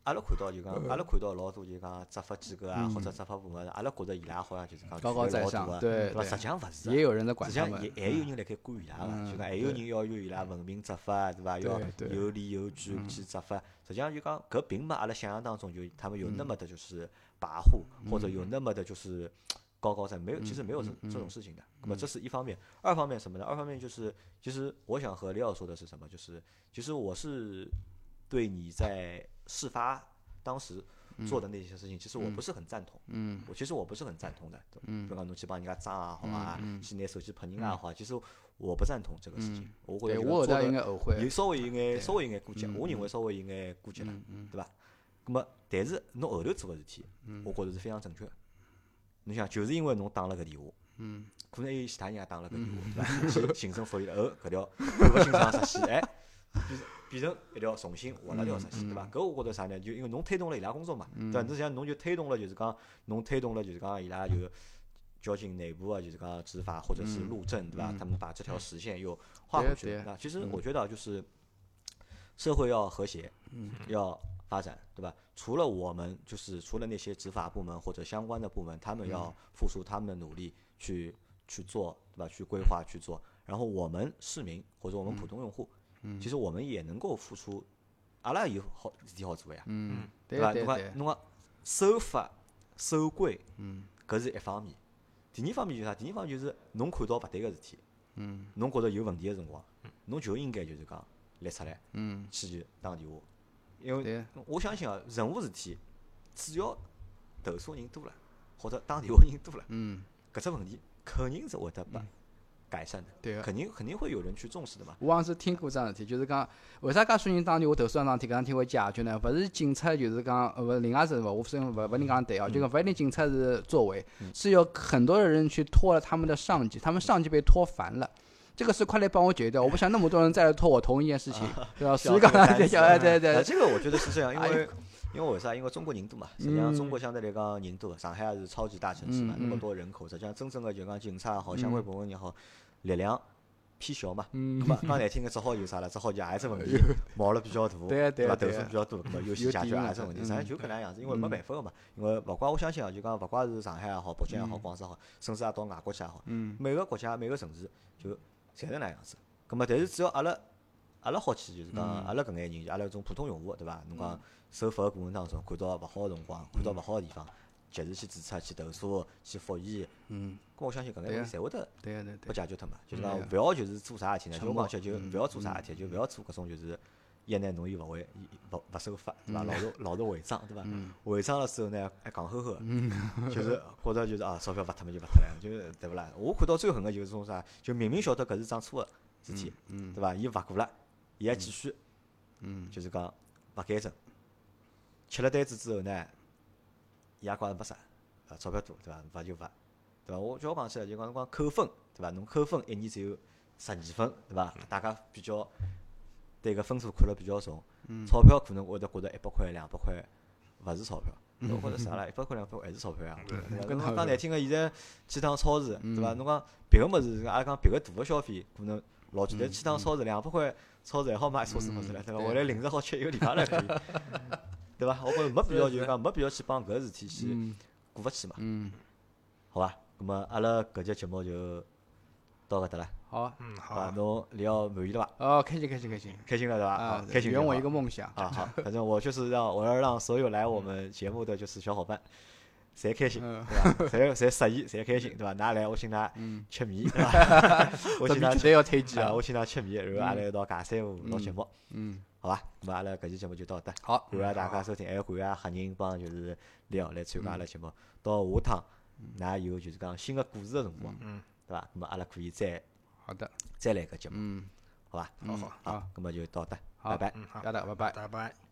阿拉看到就讲，阿拉看到老多就讲执法机构啊，或者执法部门，阿拉觉着伊拉好像就是讲
高高在上对
伐？
对
实际上勿是啊。
也有人在
实际上也。还有人辣盖管伊拉个，
嗯
就讲还有人要求伊拉文明执法，对伐？要有理有据去执法。实际上就讲搿并没阿拉想象当中就他们有那么的就是跋扈，或者有那么的就是高高在没有，其实没有这这种事情的。那么这是一方面，二方面什么呢？二方面就是，其实我想和李奥说的是什么？就是其实我是对你在事发当时做的那些事情，其实我不是很赞同。
嗯
我其实我不是很赞同的，
嗯
比如讲侬去帮人家装也好啊，去拿手机拍人家也好啊，其实我不赞同这个事情。我觉
对
得
我后头应该
有
后悔。
稍微有眼稍微有眼过激，
嗯
我认为稍微有眼过激了对吧？那么，但是侬后头做个事体，我觉着是非常正确的。侬想，就是因为侬打了个电话，
嗯
可能还有其他人也打了个电话，对伐？去行政复议了，后搿条看勿清爽实线，哎，变成一条重新划了条实线，对伐？搿我觉着啥呢？就因为侬推动了伊拉工作嘛，对伐？侬像侬就推动了，就是讲侬推动了，就是讲伊拉就交警内部啊，就是讲执法或者是路政，对伐？他们把这条实线又划过去那其实我觉得就是社会要和谐，要发展，对吧？除了我们，就是除了那些执法部门或者相关的部门，他们要付出他们的努力去去做，对吧？去规划去做。然后我们市民或者我们普通用户，其实我们也能够付出，阿拉有好事体好做呀，
嗯，
对伐？侬
对对。
讲，侬讲守法守规，
嗯。
搿是一方面。第二方面就是啥？第二方面就是侬看到勿对个事体，
嗯。
侬觉着有问题个辰光，侬就应该就是讲立出来，
嗯，
去就打电话，因为
对，
我相信啊，任何事体，只要投诉人多了，或者打电话人多了，
嗯。
搿只问题肯定是会得被改善的，
对啊。
肯定肯定会有人去重视的嘛。
我好像是听过桩事体，就是讲为啥介许人打电话投诉桩事体，搿桩事体会解决呢？勿是警察就是讲，呃，勿另外是勿，我虽然勿勿能讲对啊，就讲勿一定警察是作为，是有很多的人去拖了他们的上级，他们上级被拖烦了。这个事快来帮我解决掉，我不想那么多人再来拖我同一件事情，对吧？所以讲对对对
这个我觉得是这样，因
哎
为因为为啥？因为中国人多嘛，实际上中国相对来讲人多，上海也是超级大城市嘛，
嗯
那么多人口，实际上真正的就讲警察也好，相关部门也好，力量偏小嘛。
嗯
咁么讲难听个，只好有啥了？只好就也是问题 冒了比较大，
对啊对啊
伐？投诉比较多，咁么优先解决也是问题，实际上就搿能样子，因为没办法个嘛。因为勿怪我相信啊，就讲勿怪是上海也好，北京也好，广州也好，甚至也到外国去也好，
嗯
每个国家每个城市就侪是那样子。咁么，但是只要阿拉阿拉好去就是讲，阿拉搿眼人，阿拉种普通用户，对伐？侬讲受罚个过程当中，看到勿好个辰光，看到勿好个地方，及时去注册、去投诉、去复议。
嗯。
咾我相信搿眼事侪会得
对对
拨解决脱嘛。就是讲勿要就是做啥事体呢？就讲起就勿要做啥事体，就勿要做搿种就是一拿侬又勿会，勿勿守法，对伐？老是老是违章，对伐？违章了之后呢，还戆呵呵，就是觉着就是啊，钞票罚脱嘛就罚脱了，就是对勿啦？我看到最狠个就是种啥，就明明晓得搿是桩错个事体，对伐？伊罚过了，伊还继续，嗯就是讲勿改正。吃了单子之后呢，伊也觉着没啥，啊，钞票多，对伐？罚就罚，对伐？我叫我讲起来，就讲侬讲扣分，对伐？侬扣分一年只有十二分，对伐？大家比较对搿分数看了比较重，钞票可能会得觉着一百块、两百块勿是钞票，我觉着啥啦？一百块、两百块还是钞票呀？讲难听个，现在去趟超市，对伐？侬讲别个物事，阿拉讲别个大个消费，可能老贵，但去趟超市两百块，超市还好买超市物事了，对伐？回来零食好吃一个礼拜了可以。对伐？我觉着没必要，就是讲没必要去帮搿事体去过勿去嘛。
嗯。
好伐？咁么阿拉搿节节目就到搿搭了。
好。
嗯，好。
侬你要满意了吧？
哦，开心开心开心。
开心了对吧？啊，开心。
圆我一个梦想。
啊好，反正我就是让我要让所有来我们节目的就是小伙伴，侪开心，对伐？侪侪适意，侪开心，对伐？㑚来我请㑚吃面，对伐？我请㑚
绝对要推荐
啊！我请㑚吃面，然后阿拉一道尬三胡录节目。
嗯。
好伐？咁阿拉搿期节目就到搿搭。
好，
感谢大家收听，还感谢黑人帮就是廖来参加阿拉节目。到下趟，㑚有就是讲新个故事个辰光，对伐？咁么阿拉可以再
好的
再来个节目，
嗯，
好伐？
好好
好，咁么就到搿搭，拜拜，
嗯，好，
拜拜，
拜拜。